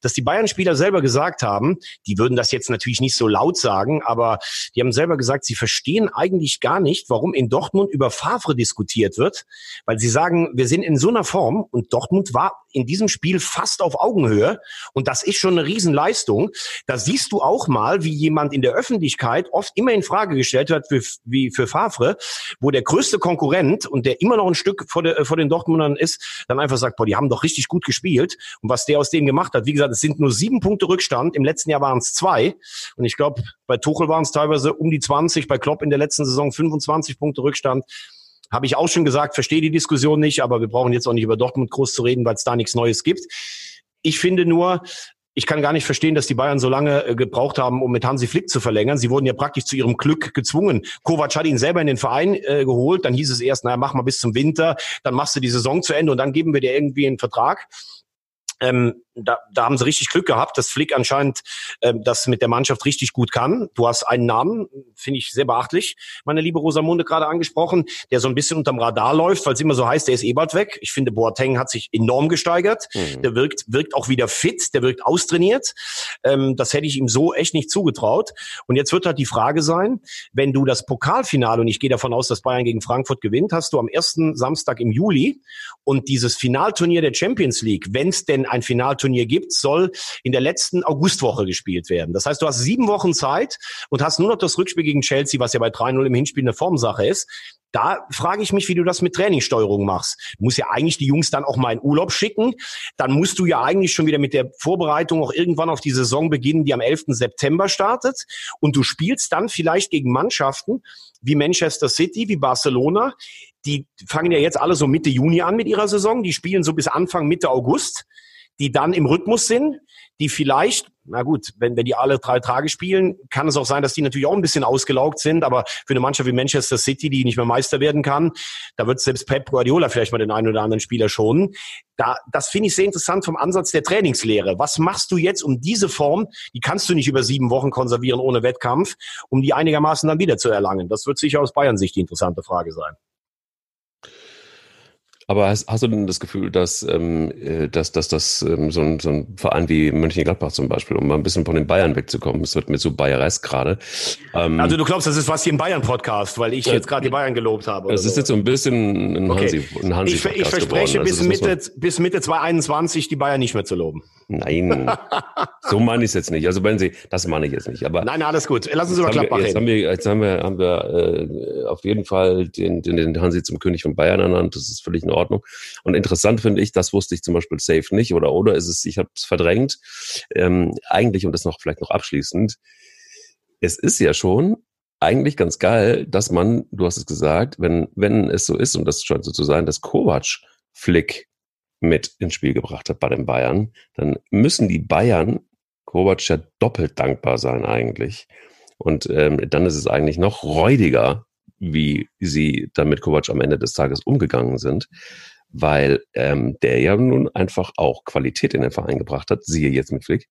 Dass die Bayern-Spieler selber gesagt haben, die würden das jetzt natürlich nicht so laut sagen, aber die haben selber gesagt, sie verstehen eigentlich gar nicht, warum in Dortmund über Favre diskutiert wird, weil sie sagen, wir sind in so einer Form und Dortmund war in diesem Spiel fast auf Augenhöhe und das ist schon eine Riesenleistung. Da siehst du auch mal, wie jemand in der Öffentlichkeit oft immer in Frage gestellt wird, wie, für Favre, wo der größte Konkurrent Konkurrent und der immer noch ein Stück vor, der, vor den Dortmundern ist, dann einfach sagt, boah, die haben doch richtig gut gespielt. Und was der aus denen gemacht hat, wie gesagt, es sind nur sieben Punkte Rückstand. Im letzten Jahr waren es zwei. Und ich glaube, bei Tuchel waren es teilweise um die 20, bei Klopp in der letzten Saison 25 Punkte Rückstand. Habe ich auch schon gesagt, verstehe die Diskussion nicht, aber wir brauchen jetzt auch nicht über Dortmund groß zu reden, weil es da nichts Neues gibt. Ich finde nur, ich kann gar nicht verstehen, dass die Bayern so lange äh, gebraucht haben, um mit Hansi Flick zu verlängern. Sie wurden ja praktisch zu ihrem Glück gezwungen. Kovac hat ihn selber in den Verein äh, geholt. Dann hieß es erst, naja, mach mal bis zum Winter, dann machst du die Saison zu Ende und dann geben wir dir irgendwie einen Vertrag. Ähm, da, da haben sie richtig Glück gehabt, dass Flick anscheinend ähm, das mit der Mannschaft richtig gut kann. Du hast einen Namen, finde ich sehr beachtlich, meine liebe Rosamunde gerade angesprochen, der so ein bisschen unterm Radar läuft, weil es immer so heißt, der ist eh bald weg. Ich finde, Boateng hat sich enorm gesteigert. Mhm. Der wirkt, wirkt auch wieder fit, der wirkt austrainiert. Ähm, das hätte ich ihm so echt nicht zugetraut. Und jetzt wird halt die Frage sein, wenn du das Pokalfinale, und ich gehe davon aus, dass Bayern gegen Frankfurt gewinnt, hast du am ersten Samstag im Juli und dieses Finalturnier der Champions League, wenn es denn ein Finalturnier gibt, soll in der letzten Augustwoche gespielt werden. Das heißt, du hast sieben Wochen Zeit und hast nur noch das Rückspiel gegen Chelsea, was ja bei 3-0 im Hinspiel eine Formsache ist. Da frage ich mich, wie du das mit Trainingssteuerung machst. Du musst ja eigentlich die Jungs dann auch mal in Urlaub schicken. Dann musst du ja eigentlich schon wieder mit der Vorbereitung auch irgendwann auf die Saison beginnen, die am 11. September startet. Und du spielst dann vielleicht gegen Mannschaften wie Manchester City, wie Barcelona, die fangen ja jetzt alle so Mitte Juni an mit ihrer Saison. Die spielen so bis Anfang Mitte August, die dann im Rhythmus sind, die vielleicht, na gut, wenn, wenn die alle drei Tage spielen, kann es auch sein, dass die natürlich auch ein bisschen ausgelaugt sind. Aber für eine Mannschaft wie Manchester City, die nicht mehr Meister werden kann, da wird selbst Pep Guardiola vielleicht mal den einen oder anderen Spieler schonen. Da, das finde ich sehr interessant vom Ansatz der Trainingslehre. Was machst du jetzt um diese Form, die kannst du nicht über sieben Wochen konservieren ohne Wettkampf, um die einigermaßen dann wieder zu erlangen? Das wird sicher aus Bayern Sicht die interessante Frage sein. Aber hast, hast, du denn das Gefühl, dass, ähm, äh, dass, dass das ähm, so, ein, so ein Verein wie Mönchengladbach zum Beispiel, um mal ein bisschen von den Bayern wegzukommen, es wird mir so bayeresk gerade. Ähm, also du glaubst, das ist was hier im Bayern-Podcast, weil ich äh, jetzt gerade die Bayern gelobt habe. Es ist jetzt so ein bisschen ein Hansi, okay. ein Hansi Ich, ich verspreche geworden. bis, also Mitte, bis Mitte 2021 die Bayern nicht mehr zu loben. Nein, so meine ich es jetzt nicht. Also wenn Sie, das meine ich jetzt nicht. Aber nein, alles gut. Lass uns über Gladbach reden. Jetzt haben wir, jetzt haben wir, haben wir äh, auf jeden Fall den, den, den Hansi zum König von Bayern ernannt. Das ist völlig in Ordnung. Und interessant finde ich, das wusste ich zum Beispiel safe nicht oder oder ist es, ich habe es verdrängt. Ähm, eigentlich und das noch vielleicht noch abschließend. Es ist ja schon eigentlich ganz geil, dass man, du hast es gesagt, wenn wenn es so ist und das scheint so zu sein, dass Kovac Flick mit ins Spiel gebracht hat bei den Bayern, dann müssen die Bayern Kovac ja doppelt dankbar sein eigentlich. Und ähm, dann ist es eigentlich noch räudiger, wie sie dann mit Kovac am Ende des Tages umgegangen sind, weil ähm, der ja nun einfach auch Qualität in den Verein gebracht hat, siehe jetzt mit Flick.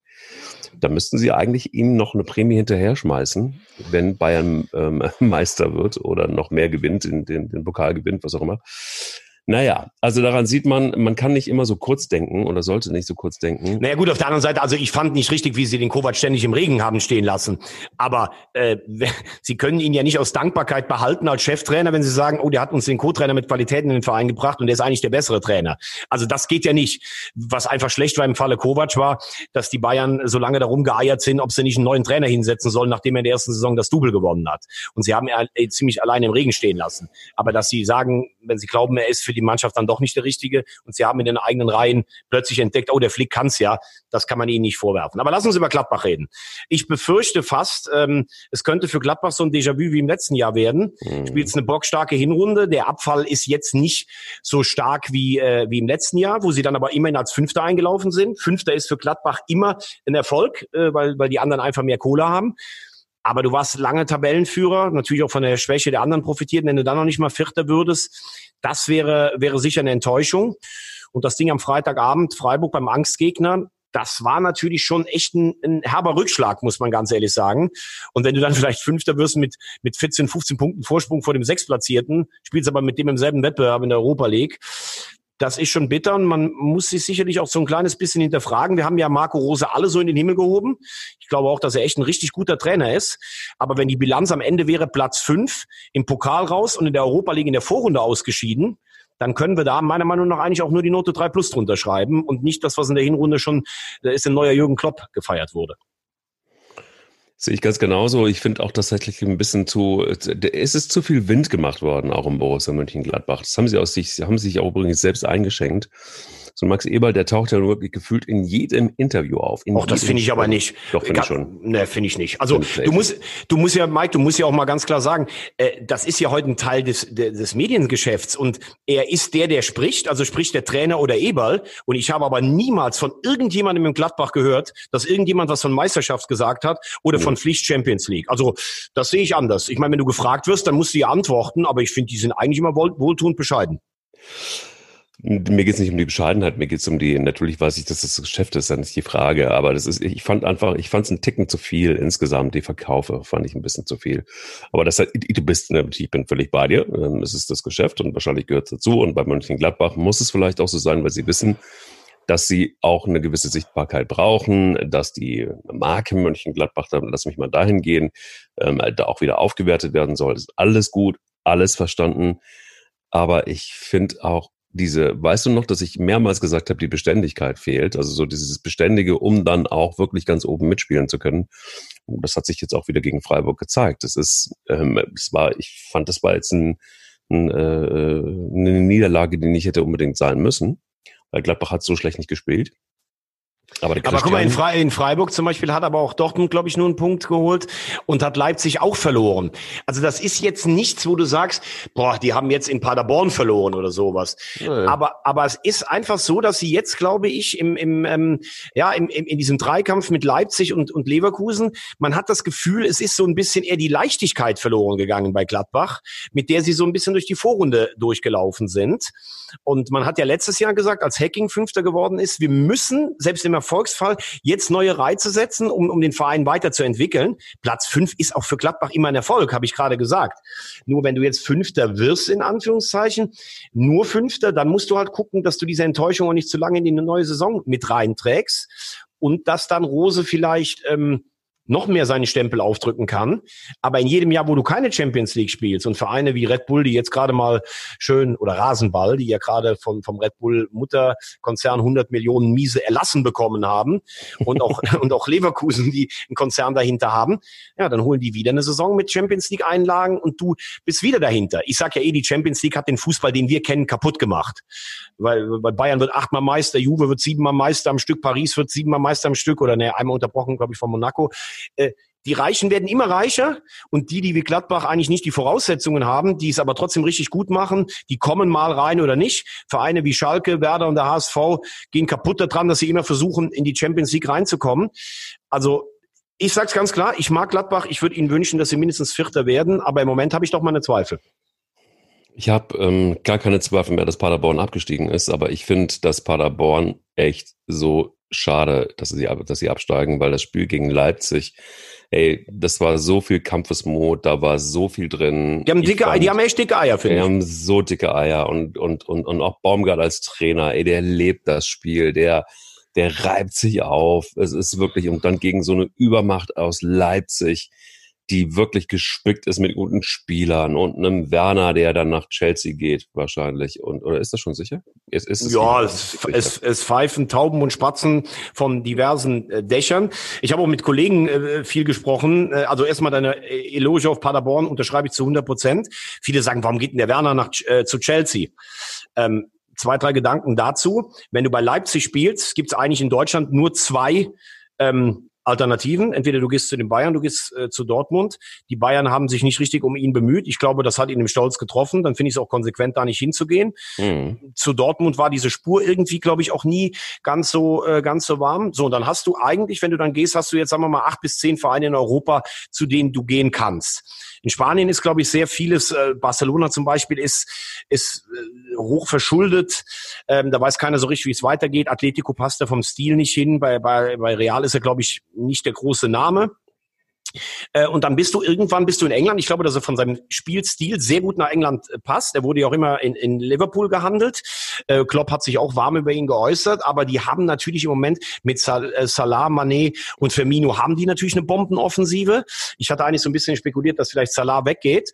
Da müssten sie eigentlich ihm noch eine Prämie hinterher schmeißen, wenn Bayern ähm, Meister wird oder noch mehr gewinnt, in den, den Pokal gewinnt, was auch immer. Naja, also daran sieht man, man kann nicht immer so kurz denken oder sollte nicht so kurz denken. Naja gut, auf der anderen Seite, also ich fand nicht richtig, wie sie den Kovac ständig im Regen haben stehen lassen. Aber äh, sie können ihn ja nicht aus Dankbarkeit behalten als Cheftrainer, wenn sie sagen, oh, der hat uns den Co-Trainer mit Qualitäten in den Verein gebracht und der ist eigentlich der bessere Trainer. Also das geht ja nicht. Was einfach schlecht war im Falle Kovac war, dass die Bayern so lange darum geeiert sind, ob sie nicht einen neuen Trainer hinsetzen sollen, nachdem er in der ersten Saison das Double gewonnen hat. Und sie haben ihn äh, ziemlich allein im Regen stehen lassen. Aber dass sie sagen, wenn sie glauben, er ist für die Mannschaft dann doch nicht der Richtige und sie haben in den eigenen Reihen plötzlich entdeckt, oh, der Flick kann's ja, das kann man ihnen nicht vorwerfen. Aber lass uns über Gladbach reden. Ich befürchte fast, ähm, es könnte für Gladbach so ein Déjà-vu wie im letzten Jahr werden. Mhm. Spielt eine bockstarke Hinrunde. Der Abfall ist jetzt nicht so stark wie, äh, wie im letzten Jahr, wo sie dann aber immerhin als Fünfter eingelaufen sind. Fünfter ist für Gladbach immer ein Erfolg, äh, weil, weil die anderen einfach mehr Kohle haben. Aber du warst lange Tabellenführer, natürlich auch von der Schwäche der anderen profitiert. Wenn du dann noch nicht mal Vierter würdest, das wäre, wäre sicher eine Enttäuschung. Und das Ding am Freitagabend, Freiburg beim Angstgegner, das war natürlich schon echt ein, ein herber Rückschlag, muss man ganz ehrlich sagen. Und wenn du dann vielleicht Fünfter wirst mit, mit 14, 15 Punkten Vorsprung vor dem Sechstplatzierten, spielst aber mit dem im selben Wettbewerb in der Europa League, das ist schon bitter und man muss sich sicherlich auch so ein kleines bisschen hinterfragen. Wir haben ja Marco Rose alle so in den Himmel gehoben. Ich glaube auch, dass er echt ein richtig guter Trainer ist. Aber wenn die Bilanz am Ende wäre Platz fünf im Pokal raus und in der Europa League in der Vorrunde ausgeschieden, dann können wir da meiner Meinung nach eigentlich auch nur die Note 3 plus drunter schreiben und nicht das, was in der Hinrunde schon, da ist ein neuer Jürgen Klopp gefeiert wurde. Sehe ich ganz genauso. Ich finde auch tatsächlich ein bisschen zu, es ist zu viel Wind gemacht worden, auch im Borussia Mönchengladbach. Das haben sie aus sich, haben sie sich auch übrigens selbst eingeschenkt. So Max Eberl, der taucht ja wirklich gefühlt in jedem Interview auf. Auch das finde ich aber nicht. Doch, finde ich schon. Ne, finde ich nicht. Also du musst, du musst ja, Mike, du musst ja auch mal ganz klar sagen, äh, das ist ja heute ein Teil des, des Mediengeschäfts und er ist der, der spricht, also spricht der Trainer oder Eberl. Und ich habe aber niemals von irgendjemandem im Gladbach gehört, dass irgendjemand was von Meisterschaft gesagt hat oder ja. von Pflicht Champions League. Also das sehe ich anders. Ich meine, wenn du gefragt wirst, dann musst du ja antworten, aber ich finde, die sind eigentlich immer wohl, wohltuend bescheiden. Mir geht es nicht um die Bescheidenheit, mir geht es um die, natürlich weiß ich, dass das Geschäft ist, dann ist die Frage, aber das ist, ich fand einfach, ich fand es einen Ticken zu viel insgesamt, die Verkaufe fand ich ein bisschen zu viel. Aber das halt, du bist, ne, ich bin völlig bei dir, ähm, es ist das Geschäft und wahrscheinlich gehört es dazu und bei Mönchengladbach muss es vielleicht auch so sein, weil sie wissen, dass sie auch eine gewisse Sichtbarkeit brauchen, dass die Marke Mönchengladbach, dann lass mich mal dahin gehen, ähm, da auch wieder aufgewertet werden soll. Ist alles gut, alles verstanden. Aber ich finde auch diese, weißt du noch, dass ich mehrmals gesagt habe, die Beständigkeit fehlt, also so dieses Beständige, um dann auch wirklich ganz oben mitspielen zu können. Das hat sich jetzt auch wieder gegen Freiburg gezeigt. Das ist, ähm, es war, ich fand, das war jetzt ein, ein, äh, eine Niederlage, die nicht hätte unbedingt sein müssen, weil Gladbach hat so schlecht nicht gespielt. Aber, aber guck mal, in, Fre in, Freiburg zum Beispiel hat aber auch Dortmund, glaube ich, nur einen Punkt geholt und hat Leipzig auch verloren. Also das ist jetzt nichts, wo du sagst, boah, die haben jetzt in Paderborn verloren oder sowas. Ja, ja. Aber, aber es ist einfach so, dass sie jetzt, glaube ich, im, im, ähm, ja, im, im, in diesem Dreikampf mit Leipzig und, und Leverkusen, man hat das Gefühl, es ist so ein bisschen eher die Leichtigkeit verloren gegangen bei Gladbach, mit der sie so ein bisschen durch die Vorrunde durchgelaufen sind. Und man hat ja letztes Jahr gesagt, als Hacking Fünfter geworden ist, wir müssen, selbst im Erfolgsfall, jetzt neue Reize setzen, um, um den Verein weiterzuentwickeln. Platz fünf ist auch für Gladbach immer ein Erfolg, habe ich gerade gesagt. Nur wenn du jetzt Fünfter wirst, in Anführungszeichen, nur Fünfter, dann musst du halt gucken, dass du diese Enttäuschung auch nicht zu lange in die neue Saison mit reinträgst und dass dann Rose vielleicht ähm, noch mehr seine Stempel aufdrücken kann. Aber in jedem Jahr, wo du keine Champions League spielst und Vereine wie Red Bull, die jetzt gerade mal schön, oder Rasenball, die ja gerade vom, vom Red Bull Mutterkonzern 100 Millionen miese erlassen bekommen haben und auch, und auch Leverkusen, die einen Konzern dahinter haben, ja, dann holen die wieder eine Saison mit Champions League Einlagen und du bist wieder dahinter. Ich sag ja eh, die Champions League hat den Fußball, den wir kennen, kaputt gemacht. Weil, weil Bayern wird achtmal Meister, Juve wird siebenmal Meister am Stück, Paris wird siebenmal Meister am Stück oder ne, einmal unterbrochen, glaube ich, von Monaco. Äh, die Reichen werden immer reicher und die, die wie Gladbach eigentlich nicht die Voraussetzungen haben, die es aber trotzdem richtig gut machen, die kommen mal rein oder nicht. Vereine wie Schalke, Werder und der HSV gehen kaputt daran, dass sie immer versuchen, in die Champions League reinzukommen. Also ich sage es ganz klar, ich mag Gladbach, ich würde ihnen wünschen, dass sie mindestens Vierter werden, aber im Moment habe ich doch meine Zweifel. Ich habe ähm, gar keine Zweifel mehr, dass Paderborn abgestiegen ist, aber ich finde, dass Paderborn echt so schade, dass sie, dass sie absteigen, weil das Spiel gegen Leipzig, ey, das war so viel Kampfesmut, da war so viel drin. Die haben, dicke, fand, die haben echt dicke Eier, finde ich. Die haben so dicke Eier und, und, und, und auch Baumgart als Trainer, ey, der lebt das Spiel, der, der reibt sich auf. Es ist wirklich, und dann gegen so eine Übermacht aus Leipzig, die wirklich gespickt ist mit guten Spielern und einem Werner, der dann nach Chelsea geht, wahrscheinlich. Und, oder ist das schon sicher? Es, ist es ja, es, es, es pfeifen Tauben und Spatzen von diversen äh, Dächern. Ich habe auch mit Kollegen äh, viel gesprochen. Äh, also erstmal deine äh, Eloge auf Paderborn unterschreibe ich zu 100 Prozent. Viele sagen, warum geht denn der Werner nach, äh, zu Chelsea? Ähm, zwei, drei Gedanken dazu. Wenn du bei Leipzig spielst, gibt es eigentlich in Deutschland nur zwei ähm, Alternativen. Entweder du gehst zu den Bayern, du gehst äh, zu Dortmund. Die Bayern haben sich nicht richtig um ihn bemüht. Ich glaube, das hat ihn im Stolz getroffen. Dann finde ich es auch konsequent, da nicht hinzugehen. Mhm. Zu Dortmund war diese Spur irgendwie, glaube ich, auch nie ganz so äh, ganz so warm. So, und dann hast du eigentlich, wenn du dann gehst, hast du jetzt sagen wir mal acht bis zehn Vereine in Europa, zu denen du gehen kannst. In Spanien ist, glaube ich, sehr vieles. Äh, Barcelona zum Beispiel ist ist äh, hoch verschuldet. Ähm, da weiß keiner so richtig, wie es weitergeht. Atletico passt da vom Stil nicht hin. Bei bei bei Real ist er, glaube ich, nicht der große Name. Äh, und dann bist du irgendwann bist du in England. Ich glaube, dass er von seinem Spielstil sehr gut nach England äh, passt. Er wurde ja auch immer in, in Liverpool gehandelt. Äh, Klopp hat sich auch warm über ihn geäußert, aber die haben natürlich im Moment mit Salah, Mané und Firmino haben die natürlich eine Bombenoffensive. Ich hatte eigentlich so ein bisschen spekuliert, dass vielleicht Salah weggeht,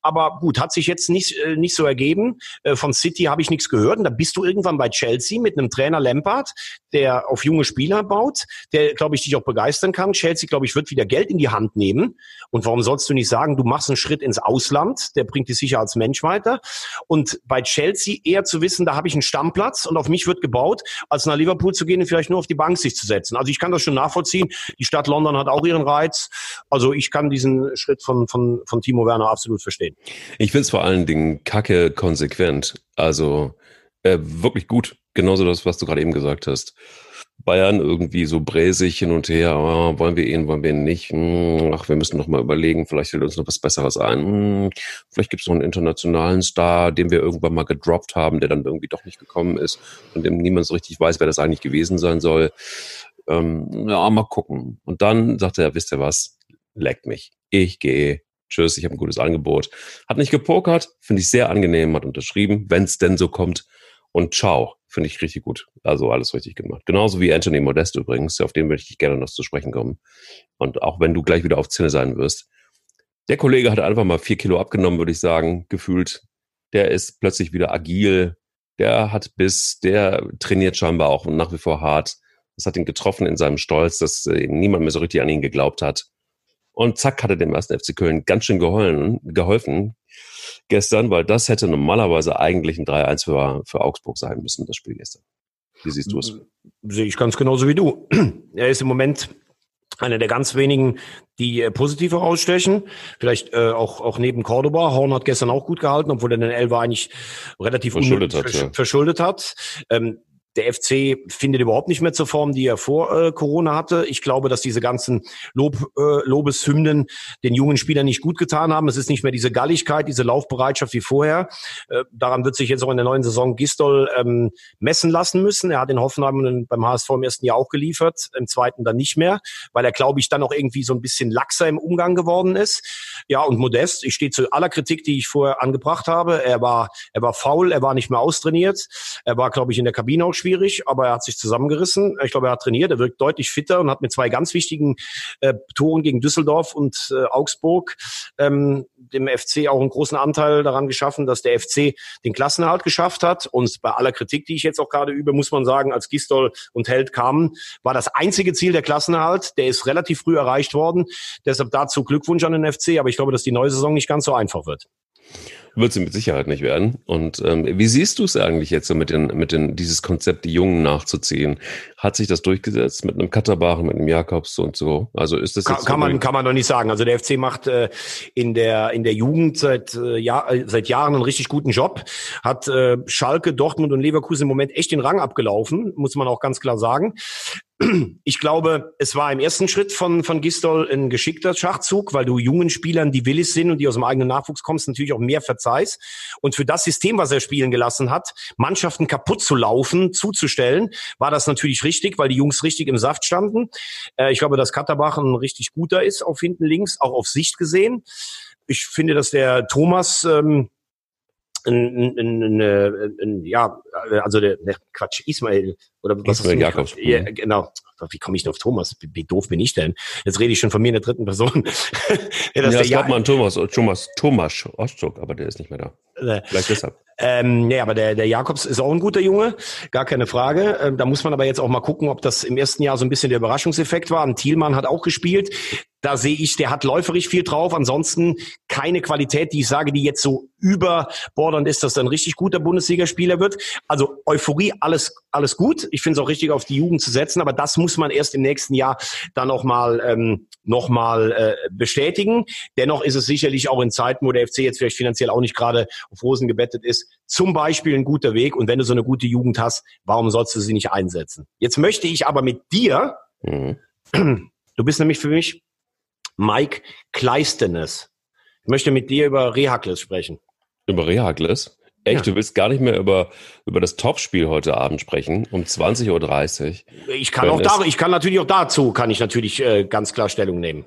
aber gut, hat sich jetzt nicht nicht so ergeben. Von City habe ich nichts gehört und da bist du irgendwann bei Chelsea mit einem Trainer Lampard, der auf junge Spieler baut, der glaube ich dich auch begeistern kann. Chelsea glaube ich wird wieder Geld in die Hand nehmen. Und warum sollst du nicht sagen, du machst einen Schritt ins Ausland, der bringt dich sicher als Mensch weiter. Und bei Chelsea eher zu wissen, da habe ich einen Stammplatz und auf mich wird gebaut, als nach Liverpool zu gehen und vielleicht nur auf die Bank sich zu setzen. Also ich kann das schon nachvollziehen. Die Stadt London hat auch ihren Reiz. Also ich kann diesen Schritt von, von, von Timo Werner absolut verstehen. Ich finde es vor allen Dingen kacke konsequent. Also äh, wirklich gut. Genauso das, was du gerade eben gesagt hast. Bayern irgendwie so bräsig hin und her, oh, wollen wir ihn, wollen wir ihn nicht, hm, ach, wir müssen noch mal überlegen, vielleicht fällt uns noch was Besseres ein, hm, vielleicht gibt es noch einen internationalen Star, den wir irgendwann mal gedroppt haben, der dann irgendwie doch nicht gekommen ist und dem niemand so richtig weiß, wer das eigentlich gewesen sein soll. Ähm, ja, mal gucken. Und dann sagte er, wisst ihr was, leckt mich, ich gehe, tschüss, ich habe ein gutes Angebot. Hat nicht gepokert, finde ich sehr angenehm, hat unterschrieben, wenn es denn so kommt und ciao. Finde ich richtig gut. Also alles richtig gemacht. Genauso wie Anthony Modest übrigens, auf den möchte ich gerne noch zu sprechen kommen. Und auch wenn du gleich wieder auf Zinne sein wirst. Der Kollege hat einfach mal vier Kilo abgenommen, würde ich sagen, gefühlt. Der ist plötzlich wieder agil. Der hat Biss. Der trainiert scheinbar auch nach wie vor hart. Das hat ihn getroffen in seinem Stolz, dass äh, niemand mehr so richtig an ihn geglaubt hat. Und zack, hat er dem ersten FC Köln ganz schön geholfen, geholfen gestern, weil das hätte normalerweise eigentlich ein 3-1 für, für Augsburg sein müssen, das Spiel gestern. Wie siehst du es? Sehe ich ganz genauso wie du. Er ist im Moment einer der ganz wenigen, die äh, positiv herausstechen. Vielleicht äh, auch, auch neben Cordoba. Horn hat gestern auch gut gehalten, obwohl er den Elfer eigentlich relativ verschuldet hat. Versch ja. verschuldet hat. Ähm, der FC findet überhaupt nicht mehr zur Form, die er vor äh, Corona hatte. Ich glaube, dass diese ganzen Lob, äh, Lobeshymnen den jungen Spielern nicht gut getan haben. Es ist nicht mehr diese Galligkeit, diese Laufbereitschaft wie vorher. Äh, daran wird sich jetzt auch in der neuen Saison Gistol ähm, messen lassen müssen. Er hat in Hoffenheim beim HSV im ersten Jahr auch geliefert, im zweiten dann nicht mehr, weil er, glaube ich, dann auch irgendwie so ein bisschen laxer im Umgang geworden ist. Ja, und Modest, ich stehe zu aller Kritik, die ich vorher angebracht habe. Er war, er war faul, er war nicht mehr austrainiert. Er war, glaube ich, in der Kabine auch schwierig, aber er hat sich zusammengerissen. Ich glaube, er hat trainiert, er wirkt deutlich fitter und hat mit zwei ganz wichtigen äh, Toren gegen Düsseldorf und äh, Augsburg ähm, dem FC auch einen großen Anteil daran geschaffen, dass der FC den Klassenerhalt geschafft hat. Und bei aller Kritik, die ich jetzt auch gerade übe, muss man sagen, als Gistol und Held kamen, war das einzige Ziel der Klassenerhalt. Der ist relativ früh erreicht worden. Deshalb dazu Glückwunsch an den FC. Aber ich glaube, dass die neue Saison nicht ganz so einfach wird. Wird sie mit Sicherheit nicht werden. Und ähm, wie siehst du es eigentlich jetzt so mit den, mit den, dieses Konzept, die Jungen nachzuziehen? Hat sich das durchgesetzt mit einem Katterbach, mit einem Jakobs und so? Also ist das kann, jetzt kann man kann man doch nicht sagen. Also der FC macht äh, in der in der Jugend seit äh, ja, seit Jahren einen richtig guten Job. Hat äh, Schalke, Dortmund und Leverkusen im Moment echt den Rang abgelaufen, muss man auch ganz klar sagen. Ich glaube, es war im ersten Schritt von, von Gistol ein geschickter Schachzug, weil du jungen Spielern, die willig sind und die aus dem eigenen Nachwuchs kommst, natürlich auch mehr verzeihst. Und für das System, was er spielen gelassen hat, Mannschaften kaputt zu laufen, zuzustellen, war das natürlich richtig, weil die Jungs richtig im Saft standen. Äh, ich glaube, dass Katterbach ein richtig guter ist auf hinten links, auch auf Sicht gesehen. Ich finde, dass der Thomas ähm, ein, ein, ein, ja, also der, der Quatsch, Ismail oder was Ismail Jakobs. Ja, genau. Wie komme ich denn auf Thomas? Wie, doof bin ich denn? Jetzt rede ich schon von mir in der dritten Person. ja, das ja, es gab mal einen Thomas, Thomas, Thomas Ostschuk, aber der ist nicht mehr da. Äh, Vielleicht deshalb. Ähm, ja, aber der, der Jakobs ist auch ein guter Junge, gar keine Frage. Ähm, da muss man aber jetzt auch mal gucken, ob das im ersten Jahr so ein bisschen der Überraschungseffekt war. Ein Thielmann hat auch gespielt. Da sehe ich, der hat läuferig viel drauf. Ansonsten keine Qualität, die ich sage, die jetzt so überbordernd ist, dass er ein richtig guter Bundesligaspieler wird. Also Euphorie, alles, alles gut. Ich finde es auch richtig, auf die Jugend zu setzen, aber das muss man erst im nächsten Jahr dann noch mal, ähm, noch mal äh, bestätigen. Dennoch ist es sicherlich auch in Zeiten, wo der FC jetzt vielleicht finanziell auch nicht gerade auf Rosen gebettet ist, zum Beispiel ein guter Weg. Und wenn du so eine gute Jugend hast, warum sollst du sie nicht einsetzen? Jetzt möchte ich aber mit dir, mhm. du bist nämlich für mich Mike Kleistenes. Ich möchte mit dir über Rehakles sprechen. Über Rehakles? Echt, ja. du willst gar nicht mehr über, über das Topspiel heute Abend sprechen, um 20.30 Uhr. Ich kann auch da, ich kann natürlich auch dazu, kann ich natürlich äh, ganz klar Stellung nehmen.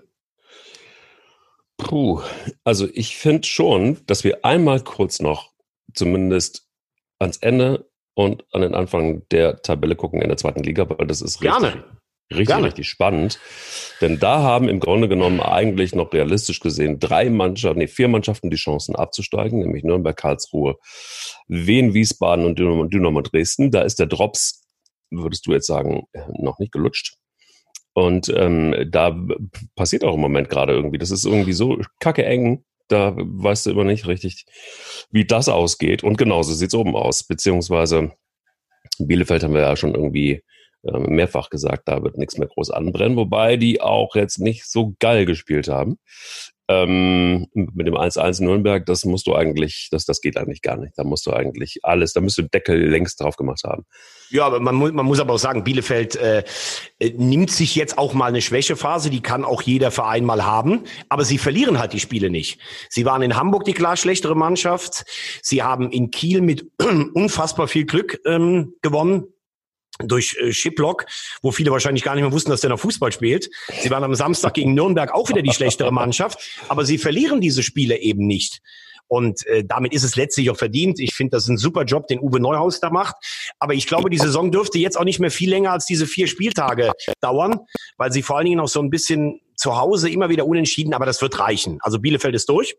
Puh, also ich finde schon, dass wir einmal kurz noch zumindest ans Ende und an den Anfang der Tabelle gucken in der zweiten Liga, weil das ist Gerne. richtig, Gerne. Richtig spannend. Denn da haben im Grunde genommen eigentlich noch realistisch gesehen drei Mannschaften, nee, vier Mannschaften die Chancen abzusteigen, nämlich Nürnberg, Karlsruhe, Wien, Wiesbaden und Dynamo, Dynamo Dresden. Da ist der Drops, würdest du jetzt sagen, noch nicht gelutscht. Und ähm, da passiert auch im Moment gerade irgendwie. Das ist irgendwie so kacke eng. Da weißt du immer nicht richtig, wie das ausgeht. Und genauso sieht's oben aus. Beziehungsweise Bielefeld haben wir ja schon irgendwie mehrfach gesagt, da wird nichts mehr groß anbrennen, wobei die auch jetzt nicht so geil gespielt haben. Ähm, mit dem 1-1 Nürnberg, das musst du eigentlich, das, das geht eigentlich gar nicht. Da musst du eigentlich alles, da müsst du Deckel längst drauf gemacht haben. Ja, aber man muss, man muss aber auch sagen, Bielefeld äh, äh, nimmt sich jetzt auch mal eine Schwächephase, die kann auch jeder Verein mal haben, aber sie verlieren halt die Spiele nicht. Sie waren in Hamburg die klar schlechtere Mannschaft, sie haben in Kiel mit unfassbar viel Glück ähm, gewonnen durch äh, Schiplock, wo viele wahrscheinlich gar nicht mehr wussten, dass der noch Fußball spielt. Sie waren am Samstag gegen Nürnberg auch wieder die schlechtere Mannschaft, aber sie verlieren diese Spiele eben nicht. Und äh, damit ist es letztlich auch verdient. Ich finde, das ist ein super Job, den Uwe Neuhaus da macht. Aber ich glaube, die Saison dürfte jetzt auch nicht mehr viel länger als diese vier Spieltage dauern, weil sie vor allen Dingen auch so ein bisschen zu Hause immer wieder unentschieden, aber das wird reichen. Also Bielefeld ist durch.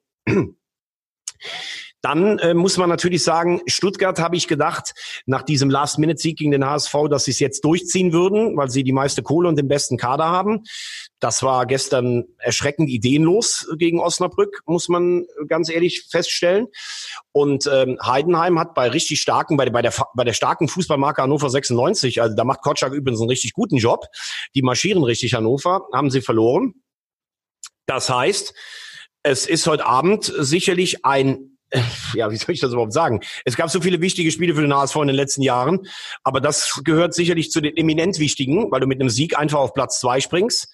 Dann äh, muss man natürlich sagen, Stuttgart habe ich gedacht, nach diesem Last-Minute-Sieg gegen den HSV, dass sie es jetzt durchziehen würden, weil sie die meiste Kohle und den besten Kader haben. Das war gestern erschreckend ideenlos gegen Osnabrück, muss man ganz ehrlich feststellen. Und ähm, Heidenheim hat bei richtig starken, bei, bei, der, bei der starken Fußballmarke Hannover 96, also da macht Kotschak übrigens einen richtig guten Job, die marschieren richtig Hannover, haben sie verloren. Das heißt, es ist heute Abend sicherlich ein ja, wie soll ich das überhaupt sagen? Es gab so viele wichtige Spiele für den HSV in den letzten Jahren, aber das gehört sicherlich zu den eminent wichtigen, weil du mit einem Sieg einfach auf Platz zwei springst.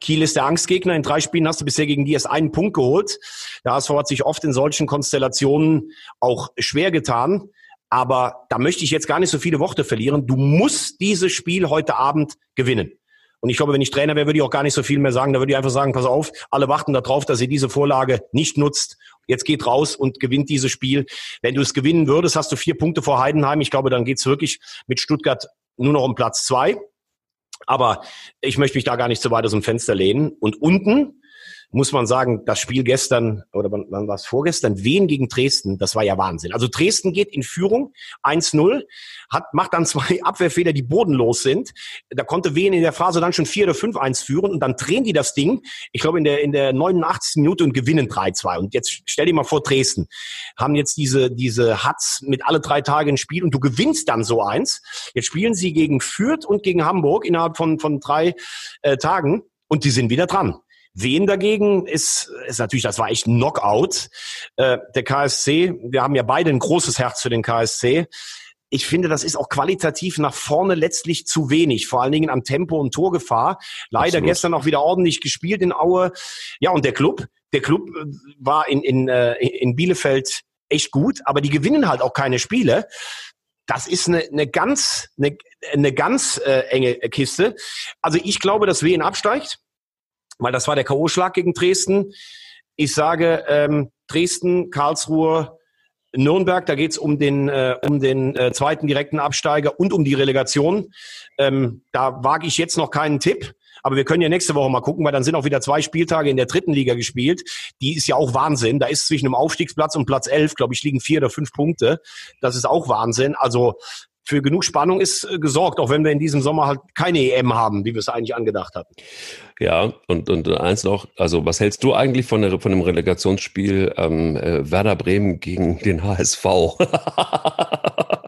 Kiel ist der Angstgegner. In drei Spielen hast du bisher gegen die erst einen Punkt geholt. Der HSV hat sich oft in solchen Konstellationen auch schwer getan. Aber da möchte ich jetzt gar nicht so viele Worte verlieren. Du musst dieses Spiel heute Abend gewinnen. Und ich glaube, wenn ich Trainer wäre, würde ich auch gar nicht so viel mehr sagen. Da würde ich einfach sagen, pass auf, alle warten darauf, dass ihr diese Vorlage nicht nutzt. Jetzt geht raus und gewinnt dieses Spiel. Wenn du es gewinnen würdest, hast du vier Punkte vor Heidenheim. Ich glaube, dann geht's wirklich mit Stuttgart nur noch um Platz zwei. Aber ich möchte mich da gar nicht so weit aus dem Fenster lehnen. Und unten muss man sagen, das Spiel gestern, oder wann, wann war es vorgestern, Wien gegen Dresden, das war ja Wahnsinn. Also Dresden geht in Führung, 1-0, hat, macht dann zwei Abwehrfehler, die bodenlos sind. Da konnte Wien in der Phase dann schon 4 oder 5-1 führen und dann drehen die das Ding, ich glaube in der, in der 89. Minute und gewinnen 3-2. Und jetzt stell dir mal vor, Dresden haben jetzt diese, diese Hatz mit alle drei Tagen Spiel und du gewinnst dann so eins. Jetzt spielen sie gegen Fürth und gegen Hamburg innerhalb von, von drei äh, Tagen und die sind wieder dran. Wen dagegen ist, ist natürlich, das war echt ein Knockout. Äh, der KSC, wir haben ja beide ein großes Herz für den KSC. ich finde, das ist auch qualitativ nach vorne letztlich zu wenig, vor allen Dingen am Tempo und Torgefahr. Leider Absolut. gestern auch wieder ordentlich gespielt in Aue. Ja, und der Club, der Club äh, war in, in, äh, in Bielefeld echt gut, aber die gewinnen halt auch keine Spiele. Das ist eine, eine ganz, eine, eine ganz äh, enge Kiste. Also ich glaube, dass Wien absteigt, weil das war der K.O.-Schlag gegen Dresden. Ich sage ähm, Dresden, Karlsruhe, Nürnberg, da geht's um den, äh, um den äh, zweiten direkten Absteiger und um die Relegation. Ähm, da wage ich jetzt noch keinen Tipp. Aber wir können ja nächste Woche mal gucken, weil dann sind auch wieder zwei Spieltage in der dritten Liga gespielt. Die ist ja auch Wahnsinn. Da ist zwischen dem Aufstiegsplatz und Platz elf, glaube ich, liegen vier oder fünf Punkte. Das ist auch Wahnsinn. Also für genug Spannung ist äh, gesorgt, auch wenn wir in diesem Sommer halt keine EM haben, wie wir es eigentlich angedacht hatten. Ja, und, und eins noch, also was hältst du eigentlich von, der, von dem Relegationsspiel ähm, äh, Werder Bremen gegen den HSV?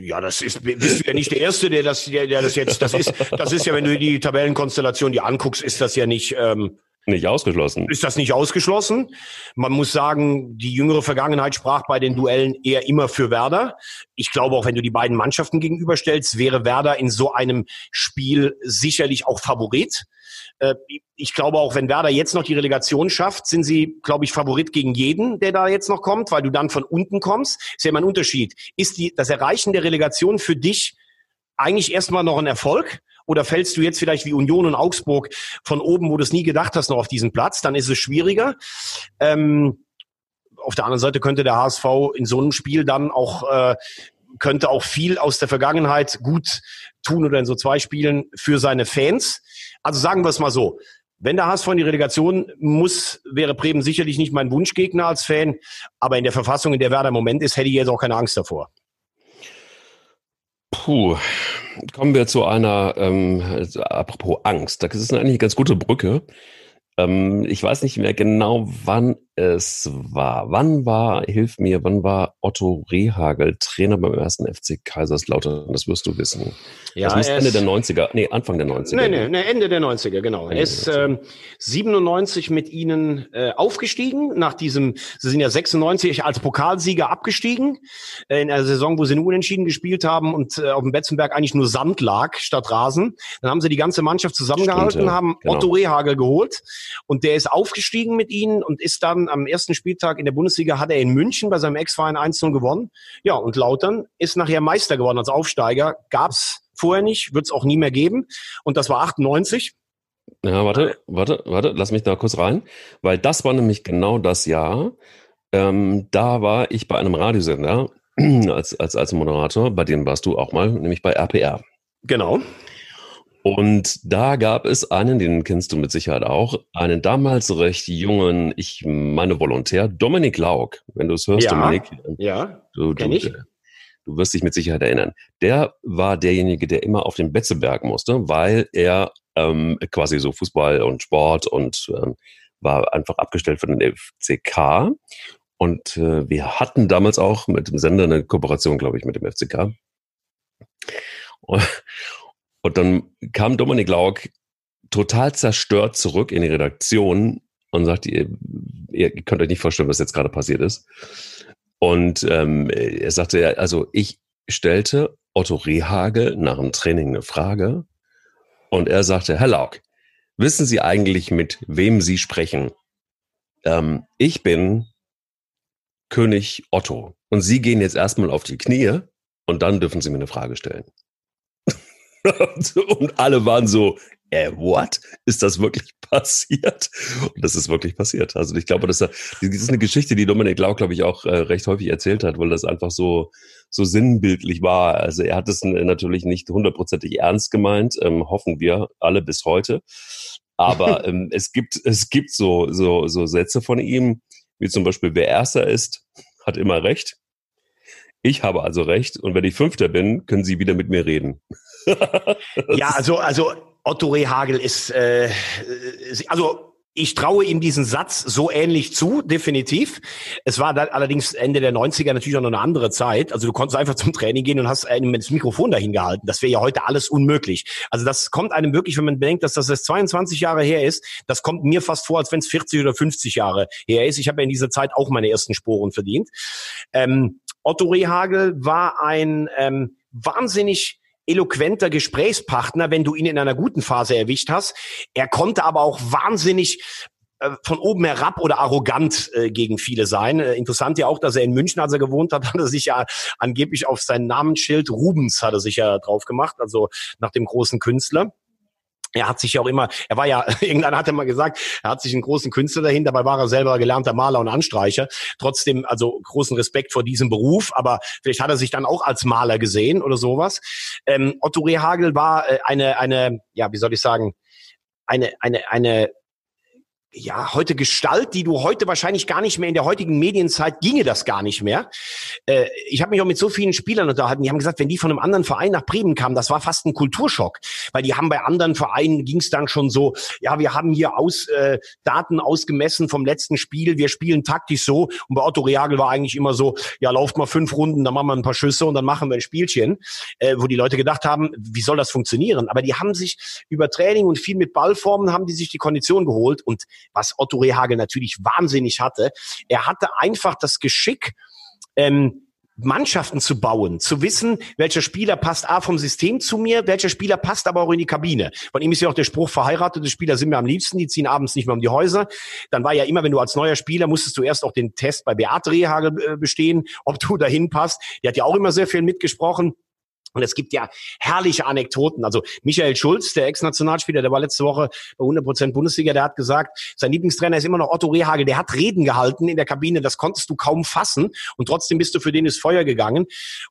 Ja, das ist, bist du ja nicht der Erste, der das, der, der das jetzt, das ist, das ist ja, wenn du die Tabellenkonstellation die anguckst, ist das ja nicht, ähm, nicht ausgeschlossen. Ist das nicht ausgeschlossen? Man muss sagen, die jüngere Vergangenheit sprach bei den Duellen eher immer für Werder. Ich glaube, auch wenn du die beiden Mannschaften gegenüberstellst, wäre Werder in so einem Spiel sicherlich auch Favorit. Äh, ich glaube auch, wenn Werder jetzt noch die Relegation schafft, sind sie, glaube ich, Favorit gegen jeden, der da jetzt noch kommt, weil du dann von unten kommst. Ist ja immer ein Unterschied. Ist die, das Erreichen der Relegation für dich eigentlich erstmal noch ein Erfolg? Oder fällst du jetzt vielleicht wie Union und Augsburg von oben, wo du es nie gedacht hast, noch auf diesen Platz? Dann ist es schwieriger. Ähm, auf der anderen Seite könnte der HSV in so einem Spiel dann auch äh, könnte auch viel aus der Vergangenheit gut tun oder in so zwei Spielen für seine Fans. Also sagen wir es mal so. Wenn der HSV in die Relegation muss, wäre Bremen sicherlich nicht mein Wunschgegner als Fan. Aber in der Verfassung, in der Werder im Moment ist, hätte ich jetzt auch keine Angst davor. Puh, kommen wir zu einer, ähm, apropos Angst, das ist eigentlich eine ganz gute Brücke. Ähm, ich weiß nicht mehr genau, wann es war. Wann war, hilf mir, wann war Otto Rehagel Trainer beim ersten FC Kaiserslautern? Das wirst du wissen. Ja, das muss Ende der 90er, nee, Anfang der 90er. Nee, nee, nee Ende der 90er, genau. er ist ähm, 97 mit ihnen äh, aufgestiegen, nach diesem, sie sind ja 96 als Pokalsieger abgestiegen, äh, in einer Saison, wo sie nur unentschieden gespielt haben und äh, auf dem Betzenberg eigentlich nur Sand lag statt Rasen. Dann haben sie die ganze Mannschaft zusammengehalten, Stimmt, ja. haben genau. Otto Rehagel geholt und der ist aufgestiegen mit ihnen und ist dann am ersten Spieltag in der Bundesliga hat er in München bei seinem Ex-Verein 1-0 gewonnen. Ja, und Lautern ist nachher Meister geworden als Aufsteiger. Gab's vorher nicht, wird es auch nie mehr geben. Und das war 98. Ja, warte, warte, warte, lass mich da kurz rein, weil das war nämlich genau das Jahr. Ähm, da war ich bei einem Radiosender als, als, als Moderator, bei dem warst du auch mal, nämlich bei RPR. Genau. Und da gab es einen, den kennst du mit Sicherheit auch, einen damals recht jungen, ich meine Volontär, Dominik Lauk. Wenn du es hörst, ja, Dominik. Ja, du, du, ich. du wirst dich mit Sicherheit erinnern. Der war derjenige, der immer auf den Betzeberg musste, weil er ähm, quasi so Fußball und Sport und ähm, war einfach abgestellt für den FCK. Und äh, wir hatten damals auch mit dem Sender eine Kooperation, glaube ich, mit dem FCK. Und, und dann kam Dominik Lauk total zerstört zurück in die Redaktion und sagte, ihr, ihr könnt euch nicht vorstellen, was jetzt gerade passiert ist. Und ähm, er sagte, also ich stellte Otto Rehagel nach dem Training eine Frage und er sagte, Herr Lauk, wissen Sie eigentlich, mit wem Sie sprechen? Ähm, ich bin König Otto und Sie gehen jetzt erstmal auf die Knie und dann dürfen Sie mir eine Frage stellen. Und alle waren so, äh, what? Ist das wirklich passiert? Und das ist wirklich passiert. Also ich glaube, das ist eine Geschichte, die Dominik Lau, glaube ich, auch äh, recht häufig erzählt hat, weil das einfach so, so sinnbildlich war. Also er hat es natürlich nicht hundertprozentig ernst gemeint, ähm, hoffen wir alle bis heute. Aber ähm, es gibt, es gibt so, so, so Sätze von ihm, wie zum Beispiel, wer Erster ist, hat immer Recht. Ich habe also Recht. Und wenn ich Fünfter bin, können Sie wieder mit mir reden ja, also, also Otto Rehagel ist, äh, also ich traue ihm diesen Satz so ähnlich zu, definitiv. Es war dann allerdings Ende der 90er natürlich auch noch eine andere Zeit. Also du konntest einfach zum Training gehen und hast einem das Mikrofon dahin gehalten. Das wäre ja heute alles unmöglich. Also das kommt einem wirklich, wenn man bedenkt, dass das jetzt 22 Jahre her ist, das kommt mir fast vor, als wenn es 40 oder 50 Jahre her ist. Ich habe ja in dieser Zeit auch meine ersten Sporen verdient. Ähm, Otto Rehagel war ein ähm, wahnsinnig eloquenter Gesprächspartner, wenn du ihn in einer guten Phase erwischt hast. Er konnte aber auch wahnsinnig äh, von oben herab oder arrogant äh, gegen viele sein. Äh, interessant ja auch, dass er in München, als er gewohnt hat, hat er sich ja angeblich auf sein Namensschild Rubens hat er sich ja drauf gemacht, also nach dem großen Künstler. Er hat sich ja auch immer, er war ja, irgendeiner hat er mal gesagt, er hat sich einen großen Künstler dahin, dabei war er selber gelernter Maler und Anstreicher. Trotzdem, also großen Respekt vor diesem Beruf, aber vielleicht hat er sich dann auch als Maler gesehen oder sowas. Ähm, Otto Rehagel war äh, eine, eine, ja, wie soll ich sagen, eine, eine, eine ja, heute Gestalt, die du heute wahrscheinlich gar nicht mehr in der heutigen Medienzeit ginge das gar nicht mehr. Äh, ich habe mich auch mit so vielen Spielern unterhalten, die haben gesagt, wenn die von einem anderen Verein nach Bremen kamen, das war fast ein Kulturschock, weil die haben bei anderen Vereinen ging es dann schon so, ja, wir haben hier aus äh, Daten ausgemessen vom letzten Spiel, wir spielen taktisch so und bei Otto Reagel war eigentlich immer so, ja, lauft mal fünf Runden, dann machen wir ein paar Schüsse und dann machen wir ein Spielchen, äh, wo die Leute gedacht haben, wie soll das funktionieren? Aber die haben sich über Training und viel mit Ballformen haben die sich die Kondition geholt und was Otto Rehagel natürlich wahnsinnig hatte. Er hatte einfach das Geschick, ähm, Mannschaften zu bauen, zu wissen, welcher Spieler passt A vom System zu mir, welcher Spieler passt aber auch in die Kabine. Von ihm ist ja auch der Spruch, verheiratete Spieler sind mir am liebsten, die ziehen abends nicht mehr um die Häuser. Dann war ja immer, wenn du als neuer Spieler, musstest du erst auch den Test bei Beate Rehagel äh, bestehen, ob du dahin passt. Die hat ja auch immer sehr viel mitgesprochen. Und es gibt ja herrliche Anekdoten. Also Michael Schulz, der Ex-Nationalspieler, der war letzte Woche bei 100 Prozent Bundesliga, der hat gesagt, sein Lieblingstrainer ist immer noch Otto Rehagel. Der hat Reden gehalten in der Kabine, das konntest du kaum fassen. Und trotzdem bist du für den ins Feuer gegangen.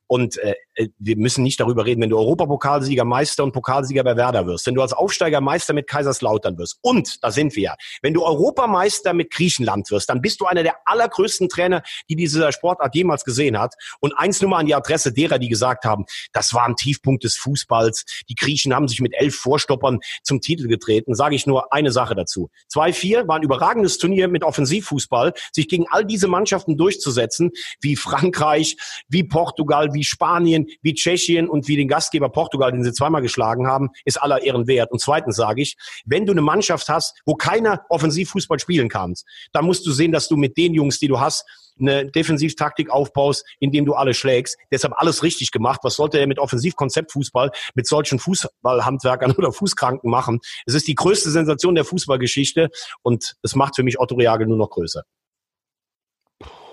Und äh, äh, wir müssen nicht darüber reden, wenn du Europapokalsieger, Meister und Pokalsieger bei Werder wirst, wenn du als Aufsteiger Meister mit Kaiserslautern wirst und, da sind wir ja, wenn du Europameister mit Griechenland wirst, dann bist du einer der allergrößten Trainer, die diese Sportart jemals gesehen hat. Und eins nur mal an die Adresse derer, die gesagt haben, das war ein Tiefpunkt des Fußballs. Die Griechen haben sich mit elf Vorstoppern zum Titel getreten. Sage ich nur eine Sache dazu. 2-4 war ein überragendes Turnier mit Offensivfußball, sich gegen all diese Mannschaften durchzusetzen, wie Frankreich, wie Portugal, wie Spanien, wie Tschechien und wie den Gastgeber Portugal, den sie zweimal geschlagen haben, ist aller Ehren wert. Und zweitens sage ich, wenn du eine Mannschaft hast, wo keiner Offensivfußball spielen kann, dann musst du sehen, dass du mit den Jungs, die du hast, eine Defensivtaktik aufbaust, indem du alle schlägst. Deshalb alles richtig gemacht. Was sollte er mit Offensivkonzeptfußball, mit solchen Fußballhandwerkern oder Fußkranken machen? Es ist die größte Sensation der Fußballgeschichte und es macht für mich Otto Reagel nur noch größer.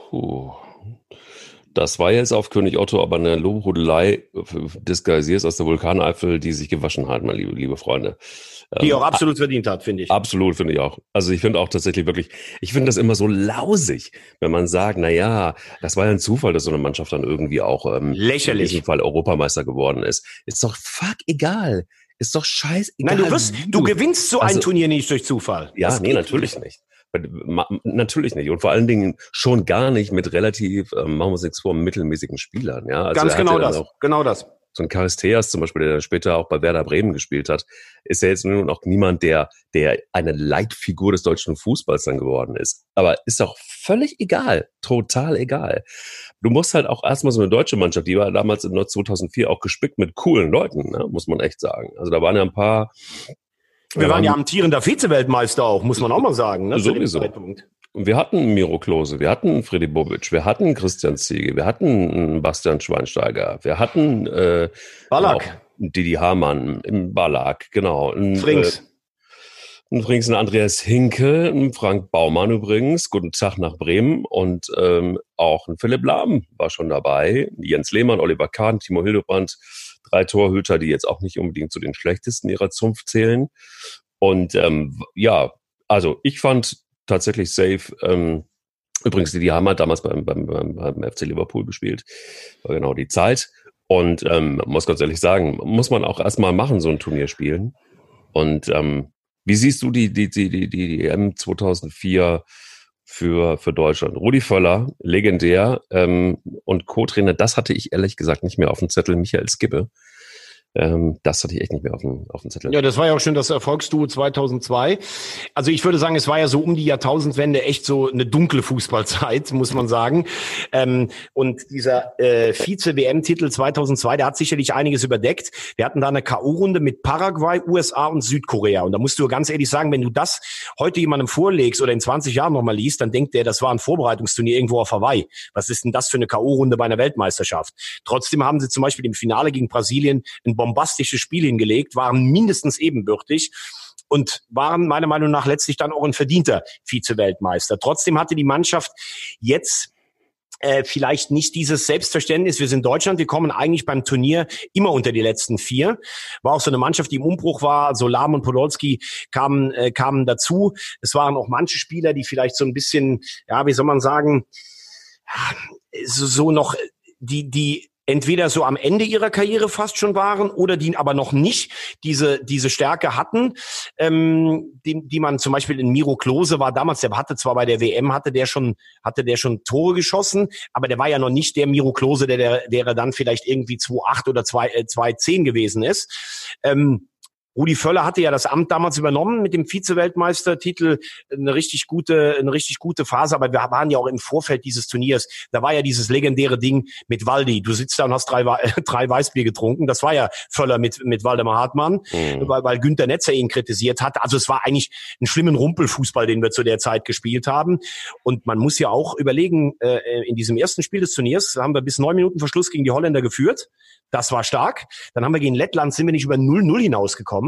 Puh. Das war jetzt auf König Otto aber eine Lobhudelei disguisiert aus der Vulkaneifel, die sich gewaschen hat, meine liebe, liebe Freunde. Die ähm, auch absolut verdient hat, finde ich. Absolut, finde ich auch. Also ich finde auch tatsächlich wirklich, ich finde das immer so lausig, wenn man sagt, na ja, das war ja ein Zufall, dass so eine Mannschaft dann irgendwie auch ähm, Lächerlich. in diesem Fall Europameister geworden ist. Ist doch fuck egal. Ist doch scheißegal. Nein, du wirst, du, du gewinnst so also, ein Turnier nicht durch Zufall. Ja, das nee, natürlich nicht. Natürlich nicht. Und vor allen Dingen schon gar nicht mit relativ, ähm, machen wir uns nichts vor, mittelmäßigen Spielern. Ja? Also Ganz genau das. Genau das. So ein Charisteas zum Beispiel, der dann später auch bei Werder Bremen gespielt hat, ist ja jetzt nur noch niemand, der, der eine Leitfigur des deutschen Fußballs dann geworden ist. Aber ist doch völlig egal. Total egal. Du musst halt auch erstmal so eine deutsche Mannschaft, die war damals in 2004 auch gespickt mit coolen Leuten, ne? muss man echt sagen. Also da waren ja ein paar wir waren ja amtierender Vize-Weltmeister auch, muss man auch mal sagen. Ne, sowieso. Und wir hatten Miro Klose, wir hatten Freddy Bobic, wir hatten Christian Ziege, wir hatten Bastian Schweinsteiger, wir hatten äh, Ballack. Didi Hamann im Ballack, genau. Ein, Frings. Äh, übrigens ein Andreas Hinke, ein Frank Baumann übrigens, guten Tag nach Bremen und ähm, auch ein Philipp Lahm war schon dabei, Jens Lehmann, Oliver Kahn, Timo Hildebrand, drei Torhüter, die jetzt auch nicht unbedingt zu den schlechtesten ihrer Zunft zählen. Und ähm, ja, also ich fand tatsächlich safe. Ähm, übrigens, die, haben halt damals beim, beim, beim, beim FC Liverpool gespielt. War genau die Zeit. Und ähm, muss ganz ehrlich sagen, muss man auch erstmal machen, so ein Turnier spielen. Und ähm, wie siehst du die, die, die, die, die EM 2004 für, für Deutschland. Rudi Völler, legendär ähm, und Co-Trainer, das hatte ich ehrlich gesagt nicht mehr auf dem Zettel, Michael Skibbe. Ähm, das hatte ich echt nicht mehr auf dem, auf dem Zettel. Ja, das war ja auch schon das Erfolgsduo 2002. Also ich würde sagen, es war ja so um die Jahrtausendwende echt so eine dunkle Fußballzeit, muss man sagen. Ähm, und dieser äh, Vize-WM-Titel 2002, der hat sicherlich einiges überdeckt. Wir hatten da eine K.O.-Runde mit Paraguay, USA und Südkorea. Und da musst du ganz ehrlich sagen, wenn du das heute jemandem vorlegst oder in 20 Jahren nochmal liest, dann denkt der, das war ein Vorbereitungsturnier irgendwo auf Hawaii. Was ist denn das für eine K.O.-Runde bei einer Weltmeisterschaft? Trotzdem haben sie zum Beispiel im Finale gegen Brasilien ein bombastisches Spiel hingelegt, waren mindestens ebenbürtig und waren meiner Meinung nach letztlich dann auch ein verdienter Vize-Weltmeister. Trotzdem hatte die Mannschaft jetzt äh, vielleicht nicht dieses Selbstverständnis. Wir sind Deutschland, wir kommen eigentlich beim Turnier immer unter die letzten vier. War auch so eine Mannschaft, die im Umbruch war. So Lahm und Podolski kamen, äh, kamen dazu. Es waren auch manche Spieler, die vielleicht so ein bisschen, ja, wie soll man sagen, so, so noch die, die entweder so am Ende ihrer Karriere fast schon waren oder die aber noch nicht diese diese Stärke hatten, ähm, die, die man zum Beispiel in Miro Klose war damals, der hatte zwar bei der WM hatte der schon hatte der schon Tore geschossen, aber der war ja noch nicht der Miro Klose, der der, der dann vielleicht irgendwie 2,8 oder 2 äh, 2,10 gewesen ist. Ähm, Rudi Völler hatte ja das Amt damals übernommen mit dem Vize-Weltmeistertitel. Eine richtig gute, eine richtig gute Phase. Aber wir waren ja auch im Vorfeld dieses Turniers. Da war ja dieses legendäre Ding mit Waldi. Du sitzt da und hast drei, drei Weißbier getrunken. Das war ja Völler mit, mit Waldemar Hartmann, mhm. weil, weil Günther Netzer ihn kritisiert hat. Also es war eigentlich ein schlimmen Rumpelfußball, den wir zu der Zeit gespielt haben. Und man muss ja auch überlegen, äh, in diesem ersten Spiel des Turniers haben wir bis neun Minuten Verschluss gegen die Holländer geführt. Das war stark. Dann haben wir gegen Lettland sind wir nicht über 0-0 hinausgekommen.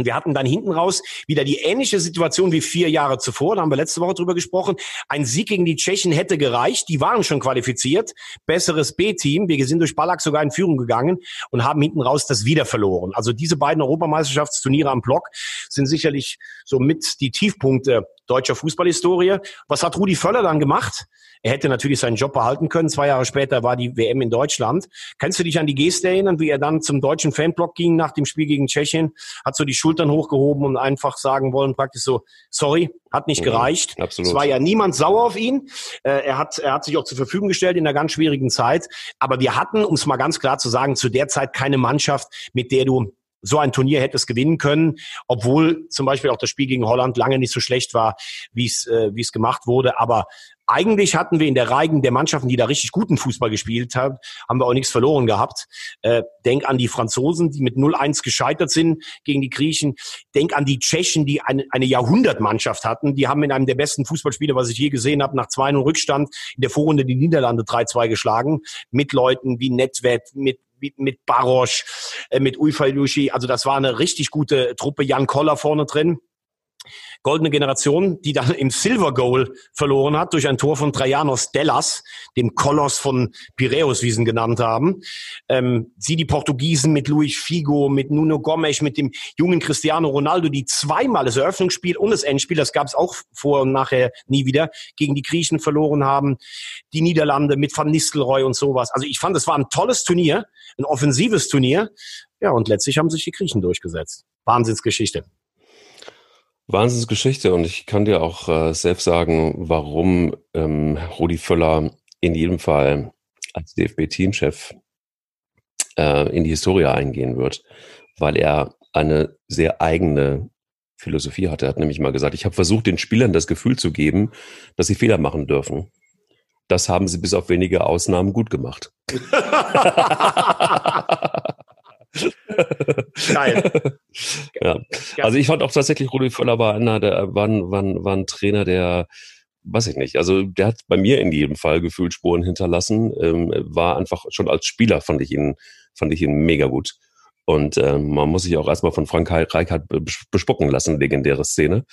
Und wir hatten dann hinten raus wieder die ähnliche Situation wie vier Jahre zuvor. Da haben wir letzte Woche drüber gesprochen. Ein Sieg gegen die Tschechen hätte gereicht. Die waren schon qualifiziert. Besseres B-Team. Wir sind durch Ballack sogar in Führung gegangen und haben hinten raus das wieder verloren. Also diese beiden Europameisterschaftsturniere am Block sind sicherlich so mit die Tiefpunkte deutscher Fußballhistorie. Was hat Rudi Völler dann gemacht? Er hätte natürlich seinen Job behalten können. Zwei Jahre später war die WM in Deutschland. Kannst du dich an die Geste erinnern, wie er dann zum deutschen Fanblock ging nach dem Spiel gegen Tschechien? Hat so die Schultern hochgehoben und einfach sagen wollen, praktisch so, sorry, hat nicht mhm, gereicht. Absolut. Es war ja niemand sauer auf ihn. Äh, er hat, er hat sich auch zur Verfügung gestellt in einer ganz schwierigen Zeit. Aber wir hatten, um es mal ganz klar zu sagen, zu der Zeit keine Mannschaft, mit der du so ein Turnier hätte es gewinnen können, obwohl zum Beispiel auch das Spiel gegen Holland lange nicht so schlecht war, wie es äh, wie es gemacht wurde. Aber eigentlich hatten wir in der Reigen der Mannschaften, die da richtig guten Fußball gespielt haben, haben wir auch nichts verloren gehabt. Äh, denk an die Franzosen, die mit 0-1 gescheitert sind gegen die Griechen. Denk an die Tschechen, die eine, eine Jahrhundertmannschaft hatten. Die haben in einem der besten Fußballspiele, was ich je gesehen habe, nach 2-0 Rückstand in der Vorrunde die Niederlande 3-2 geschlagen. Mit Leuten wie Netwet, mit mit, mit Barosch, äh, mit Uifailushi. Also das war eine richtig gute Truppe. Jan Koller vorne drin. Goldene Generation, die dann im Silver Goal verloren hat durch ein Tor von Trajanos Dellas, dem Koloss von Piräus, wie sie ihn genannt haben. Ähm, sie die Portugiesen mit Luis Figo, mit Nuno Gomes, mit dem jungen Cristiano Ronaldo, die zweimal das Eröffnungsspiel und das Endspiel, das gab es auch vor und nachher nie wieder, gegen die Griechen verloren haben. Die Niederlande mit Van Nistelrooy und sowas. Also ich fand, es war ein tolles Turnier, ein offensives Turnier. Ja, und letztlich haben sich die Griechen durchgesetzt. Wahnsinnsgeschichte. Wahnsinnsgeschichte und ich kann dir auch äh, selbst sagen, warum ähm, Rudi Völler in jedem Fall als DFB-Teamchef äh, in die Historie eingehen wird, weil er eine sehr eigene Philosophie hatte. Er hat nämlich mal gesagt, ich habe versucht, den Spielern das Gefühl zu geben, dass sie Fehler machen dürfen. Das haben sie bis auf wenige Ausnahmen gut gemacht. Geil. ja. Also ich fand auch tatsächlich Rudi Völler war einer, der war, war, war ein Trainer, der weiß ich nicht. Also der hat bei mir in jedem Fall gefühlt Spuren hinterlassen. Ähm, war einfach schon als Spieler fand ich ihn, fand ich ihn mega gut. Und ähm, man muss sich auch erstmal von Frank Reichardt bespucken lassen, legendäre Szene.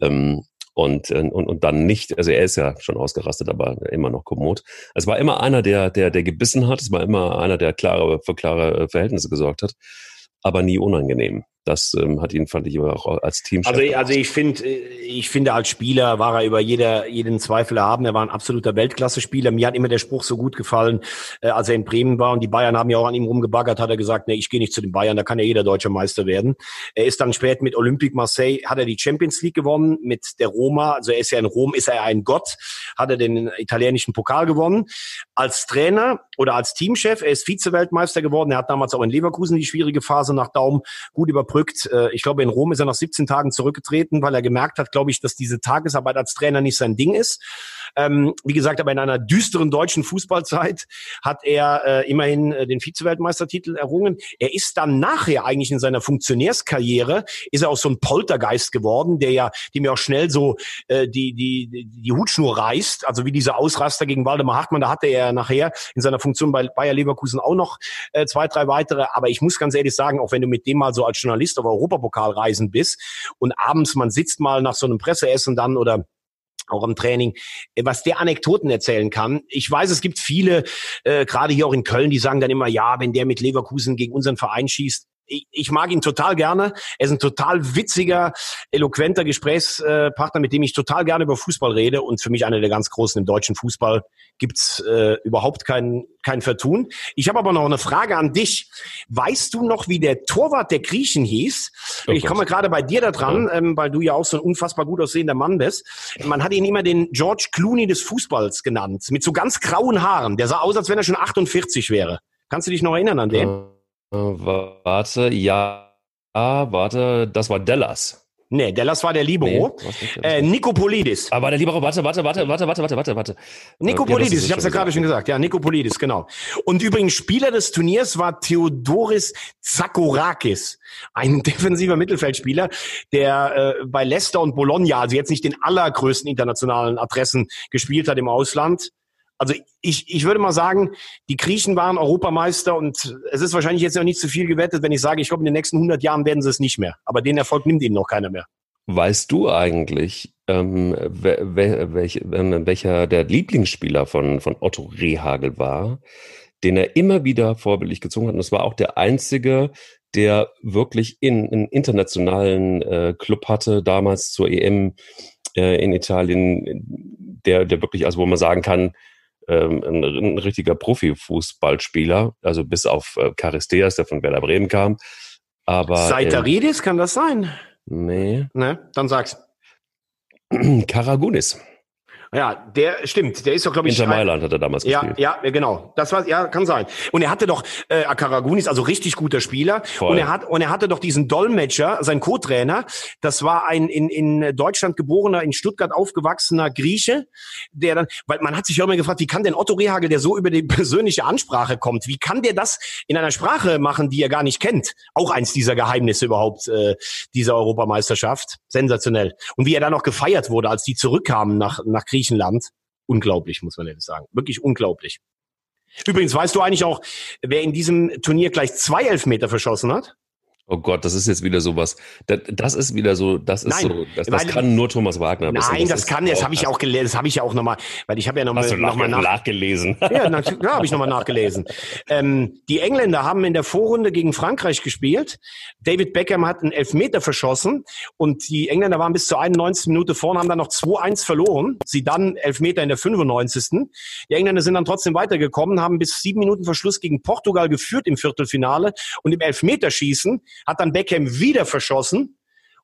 Ähm, und, äh, und, und dann nicht, also er ist ja schon ausgerastet, aber immer noch kommod. Es war immer einer, der, der, der gebissen hat, es war immer einer, der klare, für klare Verhältnisse gesorgt hat, aber nie unangenehm. Das ähm, hat ihn, fand ich, auch als Team. Also, also ich finde, ich finde, als Spieler war er über jeder, jeden Zweifel erhaben. Er war ein absoluter Weltklasse-Spieler. Mir hat immer der Spruch so gut gefallen, äh, als er in Bremen war und die Bayern haben ja auch an ihm rumgebaggert, hat er gesagt, nee, ich gehe nicht zu den Bayern, da kann ja jeder deutsche Meister werden. Er ist dann spät mit Olympique Marseille, hat er die Champions League gewonnen, mit der Roma, also er ist ja in Rom, ist er ein Gott, hat er den italienischen Pokal gewonnen. Als Trainer oder als Teamchef. Er ist Vize-Weltmeister geworden. Er hat damals auch in Leverkusen die schwierige Phase nach Daumen gut überbrückt. Äh, ich glaube, in Rom ist er nach 17 Tagen zurückgetreten, weil er gemerkt hat, glaube ich, dass diese Tagesarbeit als Trainer nicht sein Ding ist. Ähm, wie gesagt, aber in einer düsteren deutschen Fußballzeit hat er äh, immerhin äh, den Vize-Weltmeistertitel errungen. Er ist dann nachher eigentlich in seiner Funktionärskarriere, ist er auch so ein Poltergeist geworden, der ja, dem ja auch schnell so äh, die, die, die Hutschnur reißt. Also wie dieser Ausraster gegen Waldemar Hartmann, da hatte er nachher in seiner Funktion bei Bayer Leverkusen auch noch äh, zwei, drei weitere. Aber ich muss ganz ehrlich sagen, auch wenn du mit dem mal so als Journalist auf Europapokalreisen bist und abends man sitzt mal nach so einem Presseessen dann oder auch im Training, was der Anekdoten erzählen kann. Ich weiß, es gibt viele, äh, gerade hier auch in Köln, die sagen dann immer, ja, wenn der mit Leverkusen gegen unseren Verein schießt, ich, ich mag ihn total gerne. Er ist ein total witziger, eloquenter Gesprächspartner, mit dem ich total gerne über Fußball rede und für mich einer der ganz großen im deutschen Fußball gibt's äh, überhaupt kein, kein Vertun. Ich habe aber noch eine Frage an dich. Weißt du noch, wie der Torwart der Griechen hieß? Oh ich komme gerade bei dir da dran, ja. ähm, weil du ja auch so ein unfassbar gut aussehender Mann bist. Man hat ihn immer den George Clooney des Fußballs genannt, mit so ganz grauen Haaren. Der sah aus, als wenn er schon 48 wäre. Kannst du dich noch erinnern an den? Ja. Äh, warte, ja, warte, das war Dallas. Nee, Dallas war der Libero. Nee, äh, Nikopolidis. Aber ah, der Libero, warte, warte, warte, warte, warte, warte, warte, warte. Nikopolidis, ja, ich habe es ja gerade schon gesagt. Ja, Nikopolidis, genau. Und übrigens Spieler des Turniers war Theodoris Zakorakis, ein defensiver Mittelfeldspieler, der äh, bei Leicester und Bologna, also jetzt nicht den allergrößten internationalen Adressen gespielt hat im Ausland, also ich, ich würde mal sagen, die Griechen waren Europameister und es ist wahrscheinlich jetzt noch nicht zu viel gewettet, wenn ich sage, ich glaube, in den nächsten 100 Jahren werden sie es nicht mehr. Aber den Erfolg nimmt ihnen noch keiner mehr. Weißt du eigentlich, ähm, wel, welch, ähm, welcher der Lieblingsspieler von, von Otto Rehagel war, den er immer wieder vorbildlich gezogen hat? Und es war auch der einzige, der wirklich in, einen internationalen äh, Club hatte, damals zur EM äh, in Italien, der, der wirklich, also wo man sagen kann, ähm, ein, ein, richtiger Profifußballspieler, also bis auf äh, Charisteas, der von Werder Bremen kam. Aber Seiteridis, äh, kann das sein? Nee. Ne, dann sag's. Karagunis. Ja, der stimmt. Der ist doch, glaube ich. Inter Mailand hat er damals ja, gespielt. Ja, genau. Das war, ja, kann sein. Und er hatte doch äh, Akaragunis, also richtig guter Spieler. Voll. Und er hat und er hatte doch diesen Dolmetscher, sein Co-Trainer. Das war ein in in Deutschland geborener, in Stuttgart aufgewachsener Grieche, der dann, weil man hat sich ja immer gefragt, wie kann denn Otto Rehagel, der so über die persönliche Ansprache kommt, wie kann der das in einer Sprache machen, die er gar nicht kennt? Auch eins dieser Geheimnisse überhaupt äh, dieser Europameisterschaft. Sensationell. Und wie er dann noch gefeiert wurde, als die zurückkamen nach nach Griechenland Griechenland. Unglaublich, muss man ehrlich sagen. Wirklich unglaublich. Übrigens, weißt du eigentlich auch, wer in diesem Turnier gleich zwei Elfmeter verschossen hat? Oh Gott, das ist jetzt wieder sowas. Das, das ist wieder so, das ist Nein, so, das, das kann nur Thomas Wagner wissen. Nein, das, das kann, das habe ich auch gelesen, das habe ich ja auch nochmal, weil ich habe ja nochmal noch mal nach, nachgelesen. Ja, na, ja habe ich nochmal nachgelesen. Ähm, die Engländer haben in der Vorrunde gegen Frankreich gespielt. David Beckham hat einen Elfmeter verschossen und die Engländer waren bis zur 91. Minute vorne, haben dann noch 2-1 verloren. Sie dann Elfmeter in der 95. Die Engländer sind dann trotzdem weitergekommen, haben bis sieben Minuten Verschluss gegen Portugal geführt im Viertelfinale und im Elfmeterschießen hat dann Beckham wieder verschossen.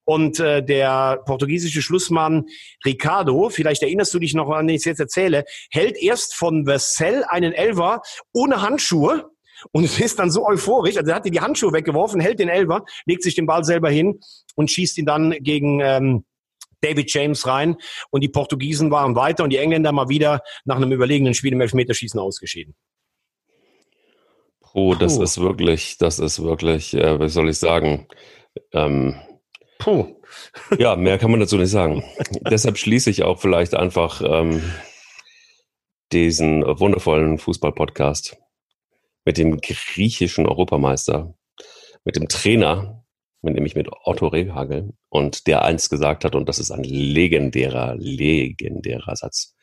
Und äh, der portugiesische Schlussmann Ricardo, vielleicht erinnerst du dich noch an, den ich jetzt erzähle, hält erst von Vercel einen Elver ohne Handschuhe und ist dann so euphorisch. Also er hat die Handschuhe weggeworfen, hält den Elver, legt sich den Ball selber hin und schießt ihn dann gegen ähm, David James rein. Und die Portugiesen waren weiter und die Engländer mal wieder nach einem überlegenen Spiel im Elfmeterschießen ausgeschieden. Oh, das Puh. ist wirklich, das ist wirklich, äh, wie soll ich sagen? Ähm, Puh. ja, mehr kann man dazu nicht sagen. Deshalb schließe ich auch vielleicht einfach ähm, diesen wundervollen Fußball-Podcast mit dem griechischen Europameister, mit dem Trainer, nämlich mit Otto Rehagel, und der einst gesagt hat, und das ist ein legendärer, legendärer Satz,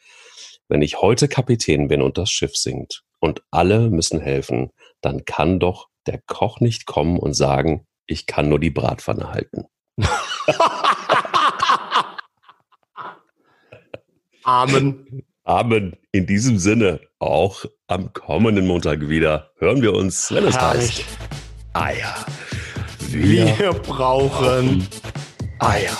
wenn ich heute Kapitän bin und das Schiff sinkt und alle müssen helfen, dann kann doch der Koch nicht kommen und sagen, ich kann nur die Bratpfanne halten. Amen. Amen. In diesem Sinne, auch am kommenden Montag wieder hören wir uns, wenn es heißt Eier. Wir, wir brauchen Eier.